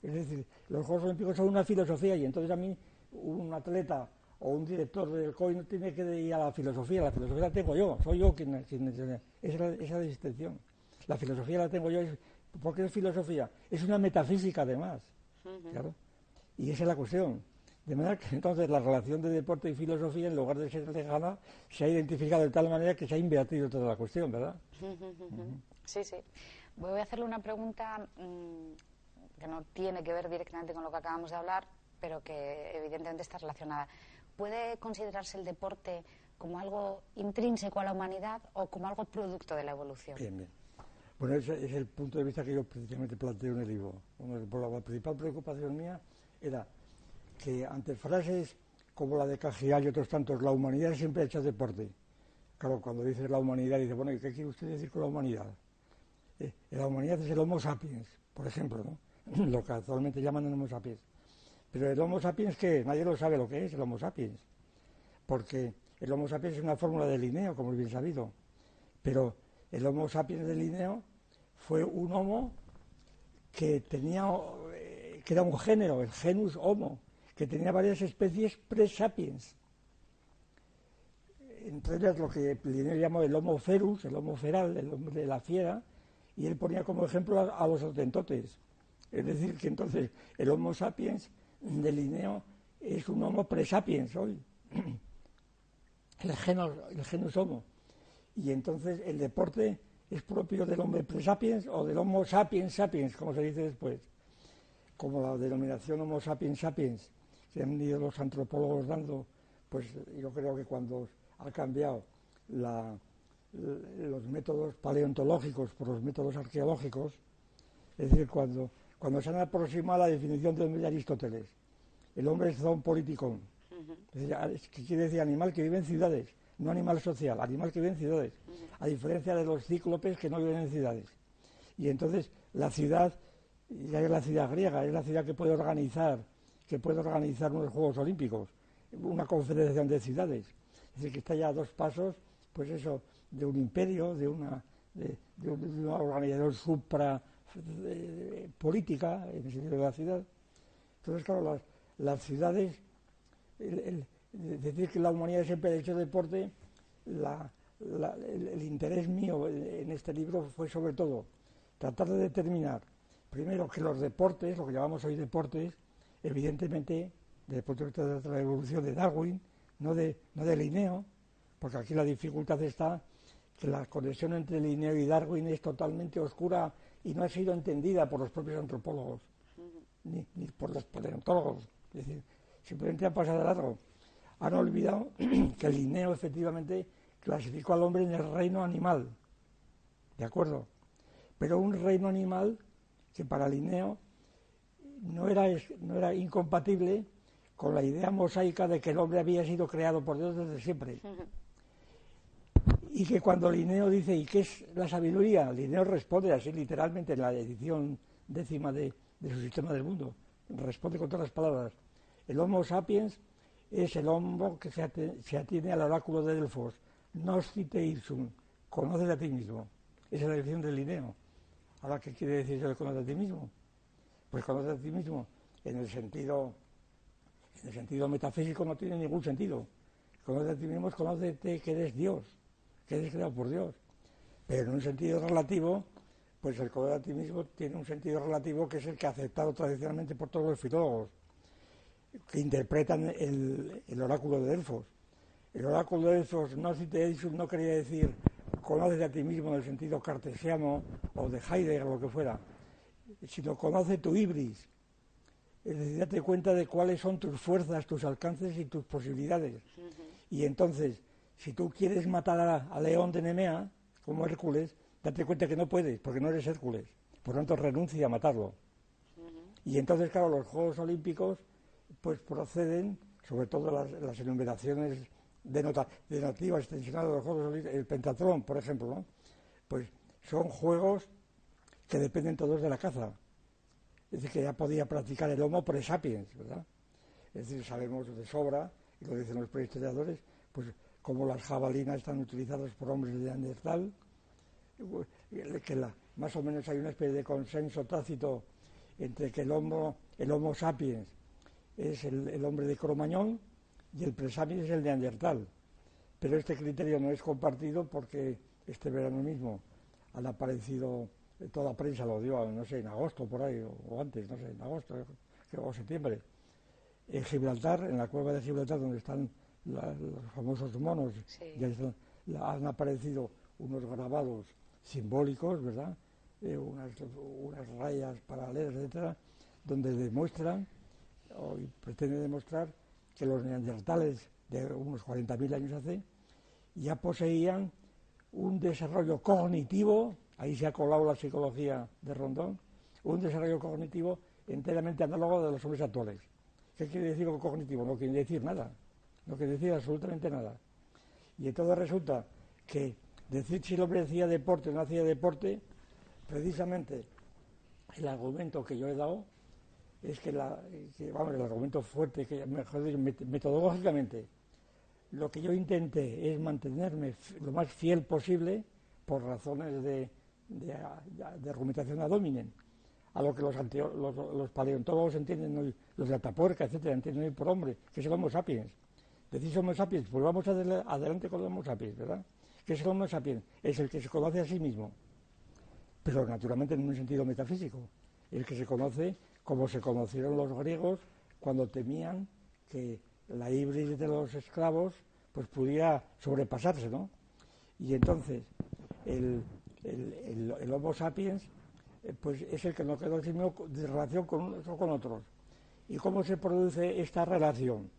Speaker 2: Es decir, los Juegos Olímpicos son una filosofía y entonces a mí un atleta o un director del COI no tiene que ir a la filosofía, la filosofía la tengo yo, soy yo quien, quien esa es la distinción. La filosofía la tengo yo, ¿por qué es filosofía? Es una metafísica además, claro. Y esa es la cuestión. De manera que entonces la relación de deporte y filosofía, en lugar de ser lejana, se ha identificado de tal manera que se ha invertido toda la cuestión, ¿verdad?
Speaker 1: Sí, sí. Voy a hacerle una pregunta mm, que no tiene que ver directamente con lo que acabamos de hablar, pero que evidentemente está relacionada. ¿Puede considerarse el deporte como algo intrínseco a la humanidad o como algo producto de la evolución?
Speaker 2: Bien, bien. Bueno, ese es el punto de vista que yo precisamente planteo en el libro. la principal preocupación mía era que ante frases como la de Cajial y otros tantos, la humanidad siempre ha hecho deporte. Claro, cuando dice la humanidad, dice, bueno, ¿y qué quiere usted decir con la humanidad? Eh, la humanidad es el Homo sapiens, por ejemplo, ¿no? lo que actualmente llaman el Homo sapiens. Pero el Homo sapiens, ¿qué? Nadie lo sabe lo que es el Homo sapiens. Porque el Homo sapiens es una fórmula de Linneo, como es bien sabido, pero el Homo sapiens de Linneo fue un Homo que tenía, eh, que era un género, el genus Homo, que tenía varias especies pre-sapiens. Entre ellas lo que Linneo llamó el Homo ferus, el Homo feral, el hombre de la fiera, y él ponía como ejemplo a, los autentotes. Es decir, que entonces el Homo sapiens de Linneo es un Homo pre-sapiens hoy, el genus, el genus Homo. Y entonces el deporte es propio del hombre pre-sapiens o del Homo sapiens sapiens, como se dice después, como la denominación Homo sapiens sapiens que han ido los antropólogos dando, pues yo creo que cuando ha cambiado los métodos paleontológicos por los métodos arqueológicos, es decir, cuando, cuando se han aproximado a la definición de Aristóteles, el hombre es un político, que quiere decir animal que vive en ciudades, no animal social, animal que vive en ciudades, a diferencia de los cíclopes que no viven en ciudades. Y entonces la ciudad, ya es la ciudad griega, es la ciudad que puede organizar, que puede organizar unos Juegos Olímpicos, una confederación de ciudades. Es decir, que está ya a dos pasos, pues eso, de un imperio, de una, de, una organización supra política, en el sentido de la ciudad. Entonces, claro, las, ciudades, decir que la humanidad siempre ha hecho deporte, el, interés mío en este libro fue sobre todo tratar de determinar, primero, que los deportes, lo que llamamos hoy deportes, evidentemente, desde el punto de vista de la evolución de Darwin, no de, no de Linneo, porque aquí la dificultad está que la conexión entre Linneo y Darwin es totalmente oscura y no ha sido entendida por los propios antropólogos, ni, ni por los paleontólogos. Es decir, simplemente han pasado de largo han olvidado que Linneo efectivamente clasificó al hombre en el reino animal, ¿de acuerdo? Pero un reino animal que para Linneo no era, no era incompatible con la idea mosaica de que el hombre había sido creado por Dios desde siempre. Y que cuando Linneo dice, ¿y qué es la sabiduría? Linneo responde así literalmente en la edición décima de, de su sistema del mundo. Responde con todas las palabras. El Homo sapiens es el hombre que se, atiene al oráculo de Delfos, Nostite irsum, conoce a ti mismo. Esa es la definición del Linneo. Ahora, ¿qué quiere decir de conoce a ti mismo? Pues conoce a ti mismo en el sentido, en el sentido metafísico no tiene ningún sentido. Conoce a ti mismo es conócete que eres Dios, que eres creado por Dios. Pero en un sentido relativo, pues el conocer a ti mismo tiene un sentido relativo que es el que ha aceptado tradicionalmente por todos los filólogos que interpretan el, oráculo de Delfos. El oráculo de Delfos no, no quería decir conoce a ti mismo en el sentido cartesiano o de Heidegger o lo que fuera, sino conoce tu ibris. Es decir, date cuenta de cuáles son tus fuerzas, tus alcances y tus posibilidades. Y entonces, si tú quieres matar a, León de Nemea, como Hércules, date cuenta que no puedes, porque no eres Hércules. Por lo tanto, renuncia a matarlo. Y entonces, claro, los Juegos Olímpicos pues proceden, sobre todo las, enumeraciones denotivas extensionales de los Juegos el pentatlón, por ejemplo, ¿no? pues son juegos que dependen todos de la caza. Es decir, que ya podía practicar el Homo pre-sapiens, ¿verdad? Es decir, sabemos de sobra, y lo dicen los prehistoriadores, pues como las jabalinas están utilizadas por hombres de Neandertal, que más o menos hay una especie de consenso tácito entre que el Homo, sapiens es el, hombre de Cromañón y el Presami es el de Neandertal. Pero este criterio no es compartido porque este verano mismo han aparecido, toda prensa lo dio, no sé, en agosto por ahí, o, antes, no sé, en agosto o septiembre, en Gibraltar, en la cueva de Gibraltar, donde están los famosos monos, ya han aparecido unos grabados simbólicos, ¿verdad? Eh, unas, unas rayas paralelas, etcétera, donde demuestran hoy pretende demostrar que los neandertales de unos 40.000 años hace ya poseían un desarrollo cognitivo, ahí se ha colado la psicología de Rondón, un desarrollo cognitivo enteramente análogo de los hombres actuales. ¿Qué quiere decir cognitivo? No quiere decir nada, no quiere decir absolutamente nada. Y entonces resulta que decir si el hombre hacía deporte o no hacía deporte, precisamente el argumento que yo he dado es que, vamos, el argumento fuerte, que mejor metodológicamente, lo que yo intenté es mantenerme lo más fiel posible por razones de, argumentación ad hominem, a lo que los, los, paleontólogos entienden, los de Atapuerca, etcétera, entienden por hombre, que es el sapiens. Decís Homo sapiens, pues vamos adelante con el Homo sapiens, ¿verdad? ¿Qué es el Homo sapiens? Es el que se conoce a sí mismo, pero naturalmente en un sentido metafísico, el que se conoce como se conocieron los griegos cuando temían que la híbrida de los esclavos pues pudiera sobrepasarse, ¿no? Y entonces el, el, Homo sapiens eh, pues es el que nos quedó de relación con unos o con otros. ¿Y cómo se produce esta relación?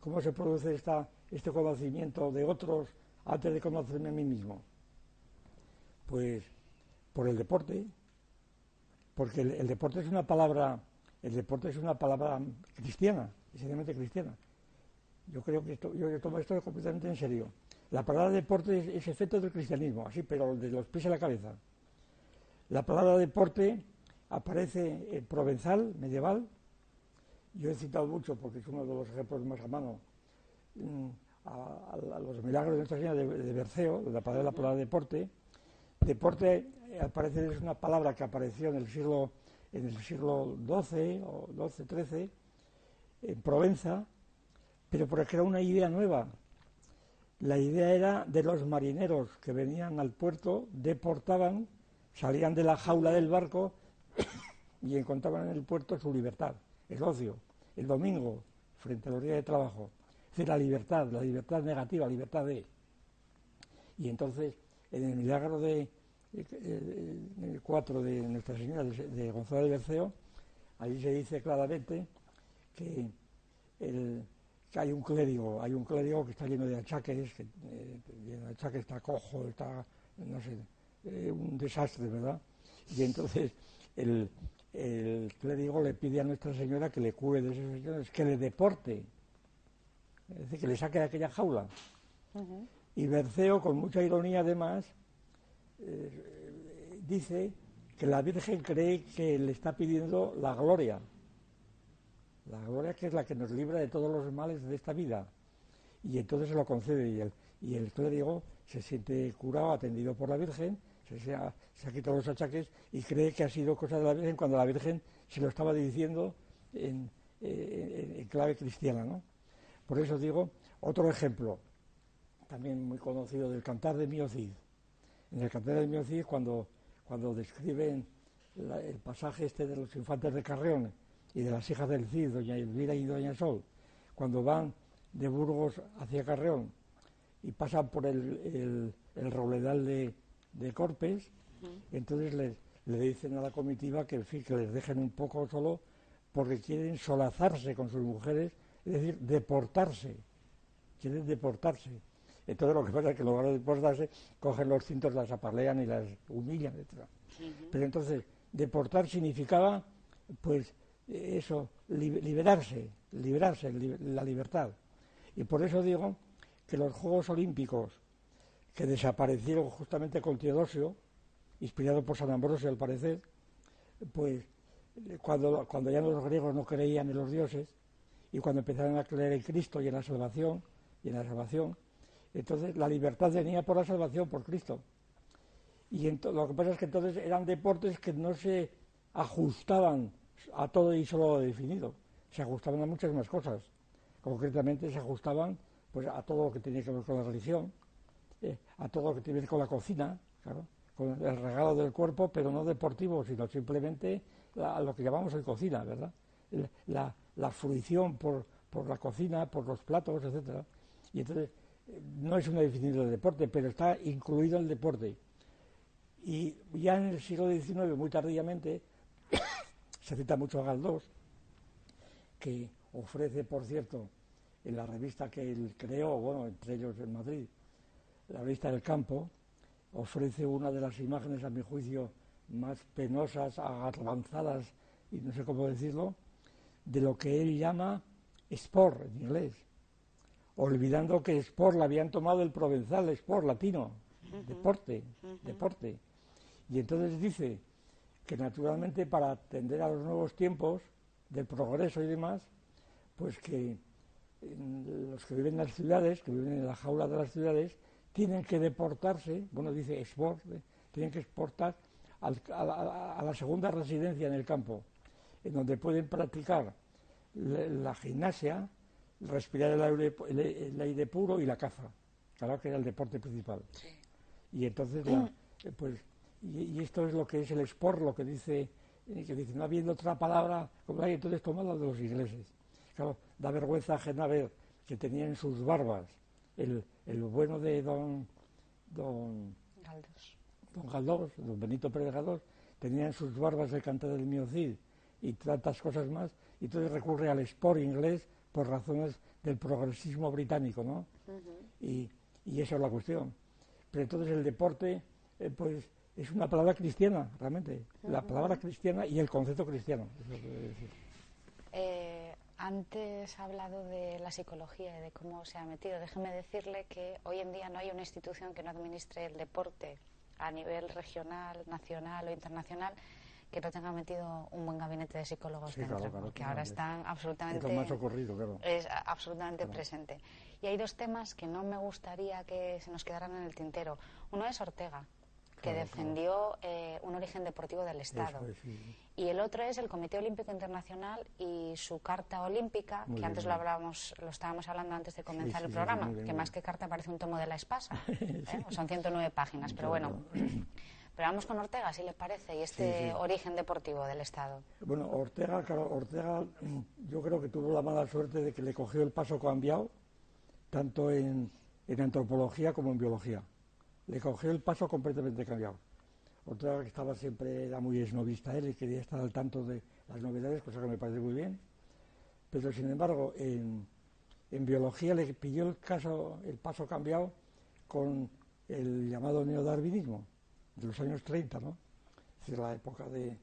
Speaker 2: ¿Cómo se produce esta, este conocimiento de otros antes de conocerme a mí mismo? Pues por el deporte, porque el, deporte es una palabra, el deporte es una palabra cristiana, esencialmente cristiana. Yo creo que esto, yo, tomo esto completamente en serio. La palabra deporte es, efecto del cristianismo, así, pero de los pies a la cabeza. La palabra deporte aparece en provenzal, medieval. Yo he citado mucho, porque es uno de los ejemplos más a mano, mm, a, los milagros de Nuestra Señora de, de Berceo, de la palabra, la palabra deporte. Deporte aparece es una palabra que apareció en el siglo en el siglo XII o XII, XIII en Provenza, pero porque era una idea nueva. La idea era de los marineros que venían al puerto, deportaban, salían de la jaula del barco y encontraban en el puerto su libertad, el ocio, el domingo, frente a los días de trabajo. Es decir, la libertad, la libertad negativa, la libertad de. Y entonces, en el milagro de, el 4 de Nuestra Señora de, Gonzalo de Berceo, ahí se dice claramente que, el, hay un clérigo, hay un clérigo que está lleno de achaques, que, eh, lleno de achaques, está cojo, está, no sé, eh, un desastre, ¿verdad? Y entonces el, el clérigo le pide a Nuestra Señora que le cure de esos señores, que le deporte, es decir, que le saque de aquella jaula. Y Berceo, con mucha ironía además, eh, dice que la Virgen cree que le está pidiendo la gloria, la gloria que es la que nos libra de todos los males de esta vida. Y entonces se lo concede y el, y el clérigo se siente curado, atendido por la Virgen, se, ha, quitado los achaques y cree que ha sido cosa de la Virgen cuando la Virgen se lo estaba diciendo en, clave cristiana. ¿no? Por eso digo, otro ejemplo, también muy conocido del cantar de Miocid en el Cantar del Mío cuando, cuando describen el pasaje este de los infantes de Carreón y de las hijas del Cid, doña Elvira y doña Sol, cuando van de Burgos hacia Carreón y pasan por el, el, robledal de, de Corpes, entonces les, le dicen a la comitiva que, que les dejen un poco solo porque quieren solazarse con sus mujeres, es decir, deportarse, quieren deportarse. Entonces lo que pasa es que en lugar de deportarse, cogen los cintos, las apalean y las humillan, etc. Pero entonces, deportar significaba, pues, eso, liberarse, liberarse, la libertad. Y por eso digo que los Juegos Olímpicos, que desaparecieron justamente con Teodosio, inspirado por San Ambrosio al parecer, pues cuando, cuando ya los griegos no creían en los dioses y cuando empezaron a creer en Cristo y en la salvación, y en la salvación, entonces la libertad venía por la salvación, por Cristo. Y lo que pasa es que entonces eran deportes que no se ajustaban a todo y solo lo definido, se ajustaban a muchas más cosas. Concretamente se ajustaban pues a todo lo que tenía que ver con la religión, eh, a todo lo que tiene que ver con la cocina, con el regalo del cuerpo, pero no deportivo, sino simplemente a lo que llamamos el cocina, ¿verdad? La, fruición por, la cocina, por los platos, etcétera. Y entonces no es una definición de deporte, pero está incluido el deporte. Y ya en el siglo XIX, muy tardíamente, se cita mucho a Galdós, que ofrece, por cierto, en la revista que él creó, bueno, entre ellos en Madrid, la revista del campo, ofrece una de las imágenes, a mi juicio, más penosas, avanzadas, y no sé cómo decirlo, de lo que él llama sport en inglés, olvidando que sport la habían tomado el provenzal, sport latino, deporte, deporte. Y entonces dice que naturalmente para atender a los nuevos tiempos del progreso y demás, pues que los que viven en las ciudades, que viven en la jaula de las ciudades, tienen que deportarse, bueno, dice export, ¿eh? tienen que exportar a, la, segunda residencia en el campo, en donde pueden practicar la, gimnasia, respirar el aire, el, aire, puro y la caza, claro que era el deporte principal. Y entonces, eh, pues, y, esto es lo que es el sport, lo que dice, eh, que dice, no habiendo otra palabra, como hay entonces tomado de los ingleses. Claro, da vergüenza ajena ver que tenían sus barbas el, el bueno de don, don Galdós. don Galdós, don Benito Pérez Galdós, tenía en sus barbas el cantar del miocid y tantas cosas más, y entonces recurre al sport inglés por razones del progresismo británico, ¿no? y, y esa es la cuestión. Pero entonces el deporte, eh, pues, es una palabra cristiana, realmente. La palabra cristiana y el concepto cristiano.
Speaker 1: Eh, antes ha hablado de la psicología y de cómo se ha metido. Déjeme decirle que hoy en día no hay una institución que no administre el deporte a nivel regional, nacional o internacional que no tenga metido un buen gabinete de psicólogos dentro, porque ahora están absolutamente
Speaker 2: es,
Speaker 1: absolutamente presente. Y hay dos temas que no me gustaría que se nos quedaran en el tintero. Uno es Ortega, que defendió eh, un origen deportivo del Estado. Y el otro es el Comité Olímpico Internacional y su carta olímpica, que antes lo hablábamos, lo estábamos hablando antes de comenzar el programa, que más que carta parece un tomo de la espasa. ¿eh? Son 109 páginas, pero bueno. Pero vamos con Ortega, si le parece, y este origen deportivo del Estado.
Speaker 2: Bueno, Ortega, claro, Ortega yo creo que tuvo la mala suerte de que le cogió el paso cambiado, tanto en antropología como en biología le cogió el paso completamente cambiado. Otra que estaba siempre, era muy esnovista él y quería estar al tanto de las novedades, cosa que me parece muy bien. Pero sin embargo, en, biología le pilló el, caso, el paso cambiado con el llamado neodarwinismo de los años 30, ¿no? Es decir, la época de,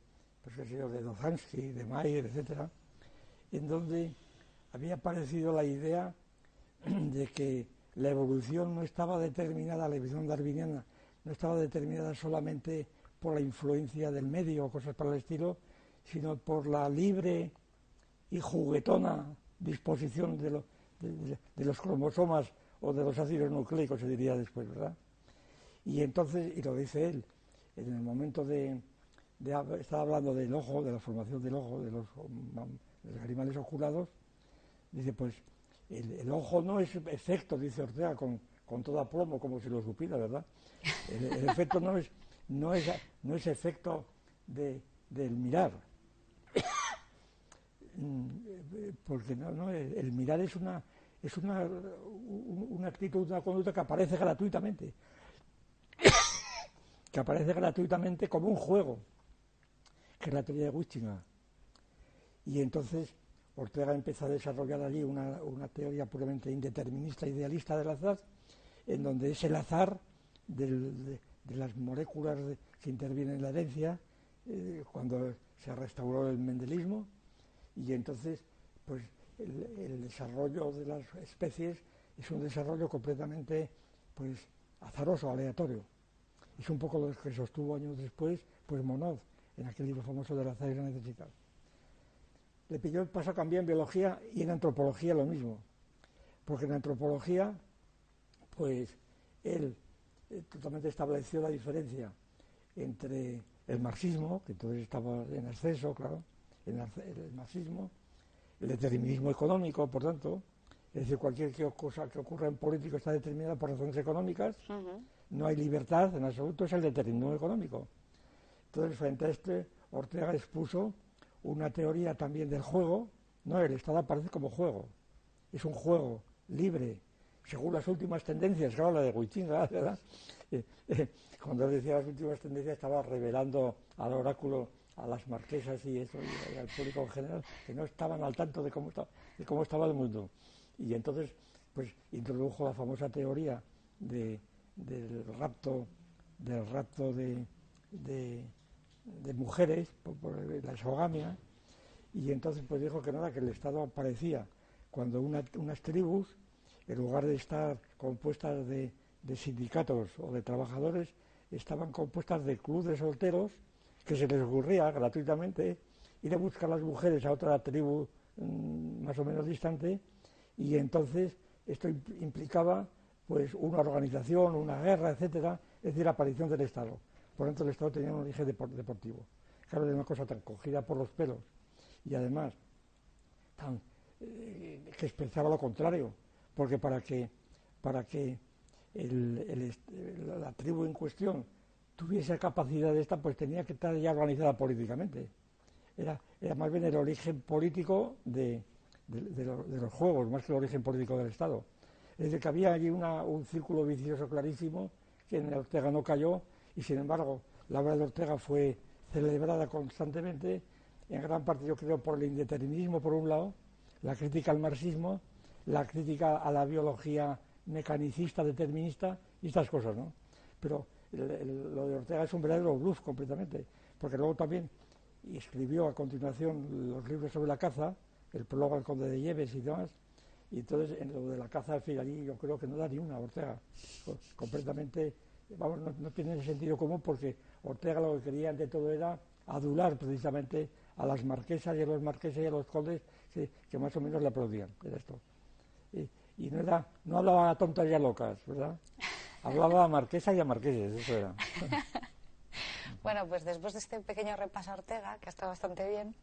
Speaker 2: pues, qué sé de Dozansky, de Mayer, etcétera, en donde había aparecido la idea de que la evolución no estaba determinada, la evolución darwiniana no estaba determinada solamente por la influencia del medio o cosas para el estilo, sino por la libre y juguetona disposición de, los cromosomas o de los ácidos nucleicos, se diría después, ¿verdad? Y entonces, y lo dice él, en el momento de, de estaba hablando del ojo, de la formación del ojo, de los, de los animales oculados, dice, pues el, ojo no es efecto, dice Ortega, con, con todo aplomo, como si lo supiera, ¿verdad? El, efecto no es, no es, no es efecto de, del mirar. Porque no, no, el, mirar es una, es una, una actitud, una conducta que aparece gratuitamente. que aparece gratuitamente como un juego, que es la teoría de Wistinga. Y entonces Ortega empezó a desarrollar allí una, teoría puramente indeterminista, idealista del azar, en donde es el azar de, las moléculas que intervienen en la herencia, eh, cuando se restauró el mendelismo, y entonces pues el, desarrollo de las especies es un desarrollo completamente pues azaroso, aleatorio. Es un poco lo que sostuvo años después pues Monod, en aquel libro famoso del azar y la necesidad le pilló el paso a cambiar en biología y en antropología lo mismo. Porque en antropología, pues él eh, totalmente estableció la diferencia entre el marxismo, que entonces estaba en ascenso, claro, el marxismo, el determinismo económico, por tanto, es decir, cualquier cosa que ocurra en político está determinada por razones económicas, no hay libertad en absoluto, es el determinismo económico. Entonces, frente a este, Ortega expuso una teoría también del juego, no, el Estado aparece como juego, es un juego libre, según las últimas tendencias, claro, la de Huichinga, ¿verdad? Eh, eh, cuando decía las últimas tendencias estaba revelando al oráculo a las marquesas y eso y al público en general que no estaban al tanto de cómo estaba, de cómo estaba el mundo. Y entonces pues introdujo la famosa teoría de, del rapto del rapto de mujeres por, la exogamia y entonces pues dijo que nada, que el Estado aparecía cuando unas tribus, en lugar de estar compuestas de, sindicatos o de trabajadores, estaban compuestas de clubes de solteros que se les ocurría gratuitamente ir a buscar las mujeres a otra tribu mm, más o menos distante Y entonces esto implicaba pues una organización, una guerra, etcétera, es decir, la aparición del Estado. Por tanto, el Estado tenía un origen deportivo. Claro, de una cosa tan cogida por los pelos y además tan, eh, que expresaba lo contrario, porque para que, para que la tribu en cuestión tuviese capacidad de esta, pues tenía que estar ya organizada políticamente. Era, más bien el origen político de, los juegos, más que el origen político del Estado. Es decir, que había allí un círculo vicioso clarísimo que en Ortega no cayó y, sin embargo, la obra de Ortega fue celebrada constantemente, en gran parte yo creo por el indeterminismo por un lado, la crítica al marxismo, la crítica a la biología mecanicista, determinista y estas cosas, ¿no? Pero lo de Ortega es un verdadero bluff completamente, porque luego también escribió a continuación los libros sobre la caza, el prólogo al conde de Lleves y demás, y entonces en lo de la caza al yo creo que no da ni una Ortega, completamente, vamos, no, tiene sentido común porque Ortega lo que quería ante todo era adular precisamente a las marquesas y a los marqueses y a los condes que, más o menos le aplaudían, esto. Y, no, era, no hablaba a tontas y a locas, ¿verdad? Hablaba a marquesa y a marqueses, eso era.
Speaker 1: Bueno, pues después de este pequeño repaso a Ortega, que ha estado bastante bien,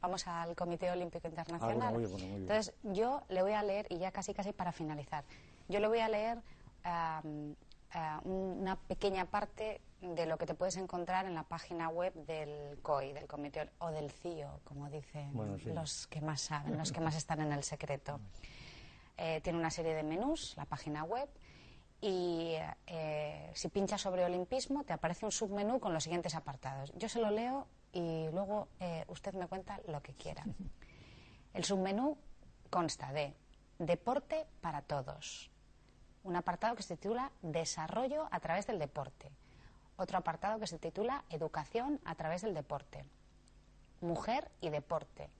Speaker 1: vamos al Comité Olímpico Internacional.
Speaker 2: Ah,
Speaker 1: Entonces, yo le voy a leer, y ya casi casi para finalizar, yo le voy a leer una pequeña parte de lo que te puedes encontrar en la página web del COI, del Comité o del CIO, como dicen los que más saben, los que más están en el secreto. Eh, tiene una serie de menús, la página web, y eh, si pinchas sobre olimpismo te aparece un submenú con los siguientes apartados. Yo se lo leo y luego eh, usted me cuenta lo que quiera. El submenú consta de deporte para todos, un apartado que se titula Desarrollo a través del deporte, otro apartado que se titula Educación a través del deporte, Mujer y deporte,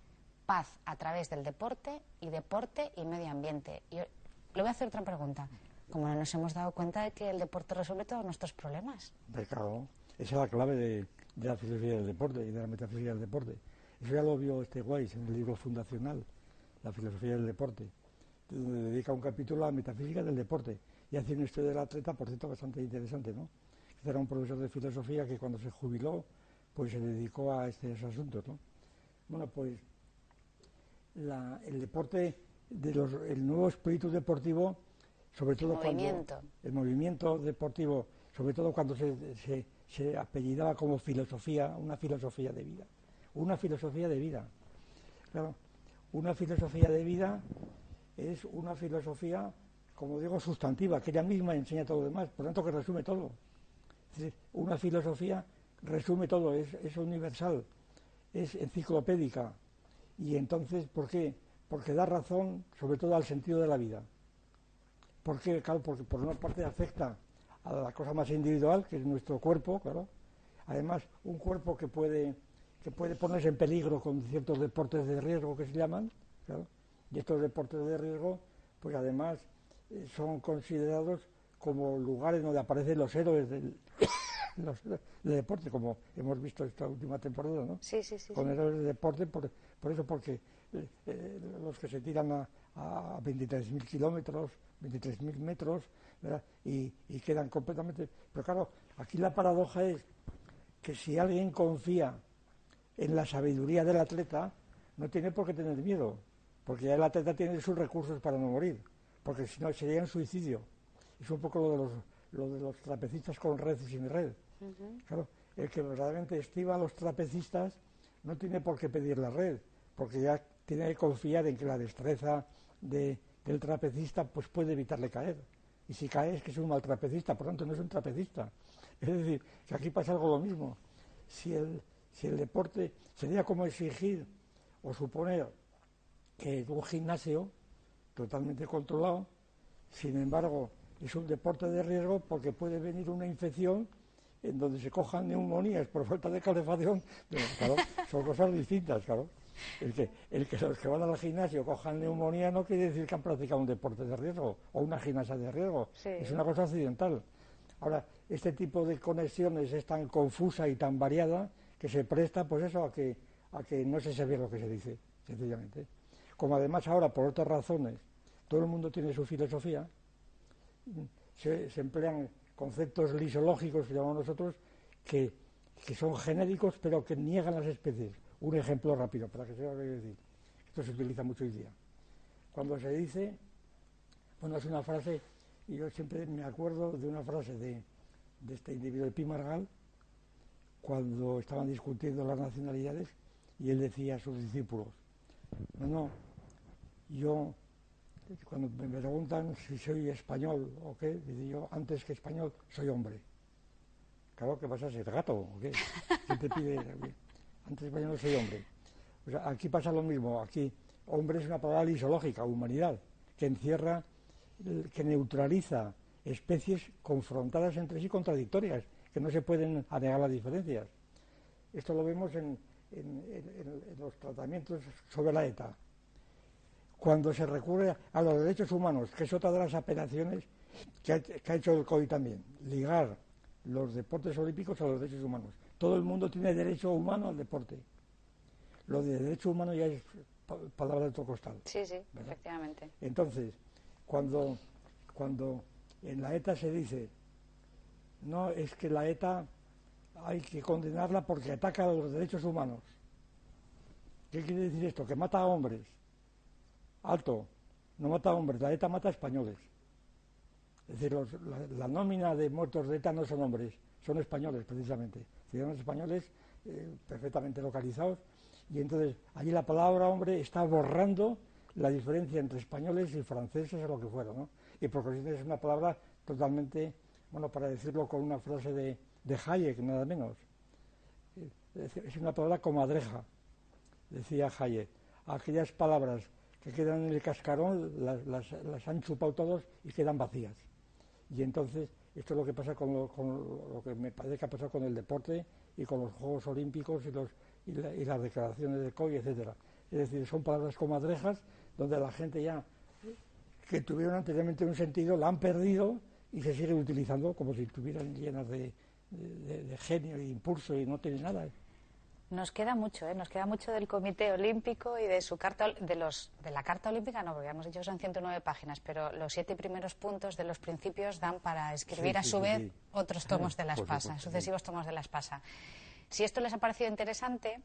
Speaker 1: Paz a través del deporte y Deporte y Medio Ambiente. Y le voy a hacer otra pregunta como no nos hemos dado cuenta de que el deporte resuelve todos nuestros problemas.
Speaker 2: Claro, esa es la clave de, la filosofía del deporte y de la metafísica del deporte. Eso ya lo vio este Weiss en el libro fundacional, La filosofía del deporte, donde dedica un capítulo a la metafísica del deporte y hace una historia del atleta, por cierto, bastante interesante, ¿no? Este era un profesor de filosofía que cuando se jubiló, pues se dedicó a estos asuntos, ¿no? Bueno, pues el deporte, de los, el nuevo espíritu deportivo sobre todo
Speaker 1: el movimiento.
Speaker 2: el movimiento deportivo, sobre todo cuando se, se, apellidaba como filosofía, una filosofía de vida. Una filosofía de vida. Claro, una filosofía de vida es una filosofía, como digo, sustantiva, que ella misma enseña todo lo demás, por tanto que resume todo. Una filosofía resume todo, es, universal, es enciclopédica. Y entonces, ¿por qué? Porque da razón sobre todo al sentido de la vida. Porque, claro, porque por una parte afecta a la cosa más individual, que es nuestro cuerpo, claro. Además, un cuerpo que puede, que puede ponerse en peligro con ciertos deportes de riesgo que se llaman, claro. Y estos deportes de riesgo, pues además eh, son considerados como lugares donde aparecen los héroes del, deporte, como hemos visto esta última temporada, ¿no?
Speaker 1: Sí, sí, sí.
Speaker 2: Con héroes de deporte, por, por eso, porque eh, eh, los que se tiran a, a 23.000 kilómetros, 23.000 metros, y, quedan completamente... Pero claro, aquí la paradoja es que si alguien confía en la sabiduría del atleta, no tiene por qué tener miedo, porque ya el atleta tiene sus recursos para no morir, porque si no sería un suicidio. Es un poco lo de los, lo de los trapecistas con red y sin red. Claro, el que verdaderamente estima a los trapecistas no tiene por qué pedir la red, porque ya tiene que confiar en que la destreza de, del trapecista pues puede evitarle caer. Y si cae es que es un mal trapecista, por tanto no es un trapecista. Es decir, que aquí pasa algo lo mismo. Si el, si el deporte sería como exigir o suponer que un gimnasio totalmente controlado, sin embargo, es un deporte de riesgo porque puede venir una infección en donde se cojan neumonías por falta de calefacción. claro, son cosas distintas, claro. El que, el que los que van al gimnasio cojan neumonía no quiere decir que han practicado un deporte de riesgo o una gimnasia de riesgo. Es una cosa accidental. Ahora, este tipo de conexiones es tan confusa y tan variada que se presta, pues eso, a que, a que no se sabe lo que se dice, sencillamente. Como además ahora, por otras razones, todo el mundo tiene su filosofía, se, emplean conceptos lisológicos que llamamos nosotros que, son genéricos pero que niegan las especies. Un ejemplo rápido para que se lo que decir. Esto se utiliza mucho hoy día. Cuando se dice, bueno, es una frase, y yo siempre me acuerdo de una frase de, de este individuo de Pi Margal, cuando estaban discutiendo las nacionalidades, y él decía a sus discípulos, no, no, yo, cuando me preguntan si soy español o qué, digo yo, antes que español, soy hombre. Claro, ¿qué vas a ser gato o qué? ¿Quién te pide? Antes español soy hombre. O sea, aquí pasa lo mismo, aquí hombre es una palabra lisológica, humanidad, que encierra, que neutraliza especies confrontadas entre sí contradictorias, que no se pueden anegar las diferencias. Esto lo vemos en, los tratamientos sobre la ETA. Cuando se recurre a los derechos humanos, que es otra de las apelaciones que ha, hecho el COI también, ligar los deportes olímpicos a los derechos humanos. Todo el mundo tiene derecho humano al deporte. Lo de derecho humano ya es palabra de otro costal.
Speaker 1: Sí, sí, efectivamente.
Speaker 2: Entonces, cuando, cuando en la ETA se dice, no, es que la ETA hay que condenarla porque ataca a los derechos humanos. ¿Qué quiere decir esto? Que mata a hombres. Alto, no mata hombres, la ETA mata españoles. Es decir, la, nómina de muertos de ETA no son hombres, son españoles precisamente, ciudadanos españoles eh, perfectamente localizados. Y entonces allí la palabra hombre está borrando la diferencia entre españoles y franceses o lo que fuera, ¿no? Y por es una palabra totalmente, bueno, para decirlo con una frase de, de Hayek, nada menos. Es una palabra comadreja, decía Hayek. Aquellas palabras que quedan en el cascarón las, las, han chupado todos y quedan vacías. Y entonces, esto es lo que pasa con lo, con lo que me parece que ha pasado con el deporte y con los Juegos Olímpicos y, los, y, las declaraciones de COI, etcétera. Es decir, son palabras comadrejas donde la gente ya que tuvieron anteriormente un sentido la han perdido y se siguen utilizando como si estuvieran llenas de, de, genio e impulso y no tiene nada.
Speaker 1: Nos queda mucho, ¿eh? nos queda mucho del Comité Olímpico y de su carta, de los, de la Carta Olímpica, no, porque hemos dicho que son 109 páginas, pero los siete primeros puntos de los principios dan para escribir a su vez otros tomos de la espasa, sucesivos tomos de la espasa. Si esto les ha parecido interesante,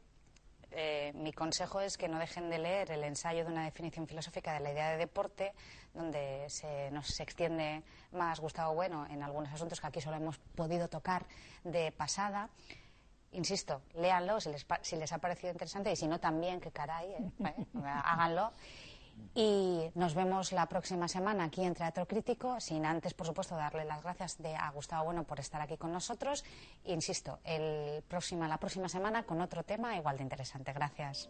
Speaker 1: eh, mi consejo es que no dejen de leer el ensayo de una definición filosófica de la idea de deporte, donde se nos extiende más Gustavo Bueno en algunos asuntos que aquí solo hemos podido tocar de pasada. Insisto, léanlo si les, ha parecido interesante y si no también, que caray, eh, ¿eh? háganlo. Y nos vemos la próxima semana aquí en Teatro Crítico, sin antes, por supuesto, darle las gracias de, a Gustavo Bueno por estar aquí con nosotros. Insisto, el próxima, la próxima semana con otro tema igual de interesante. Gracias.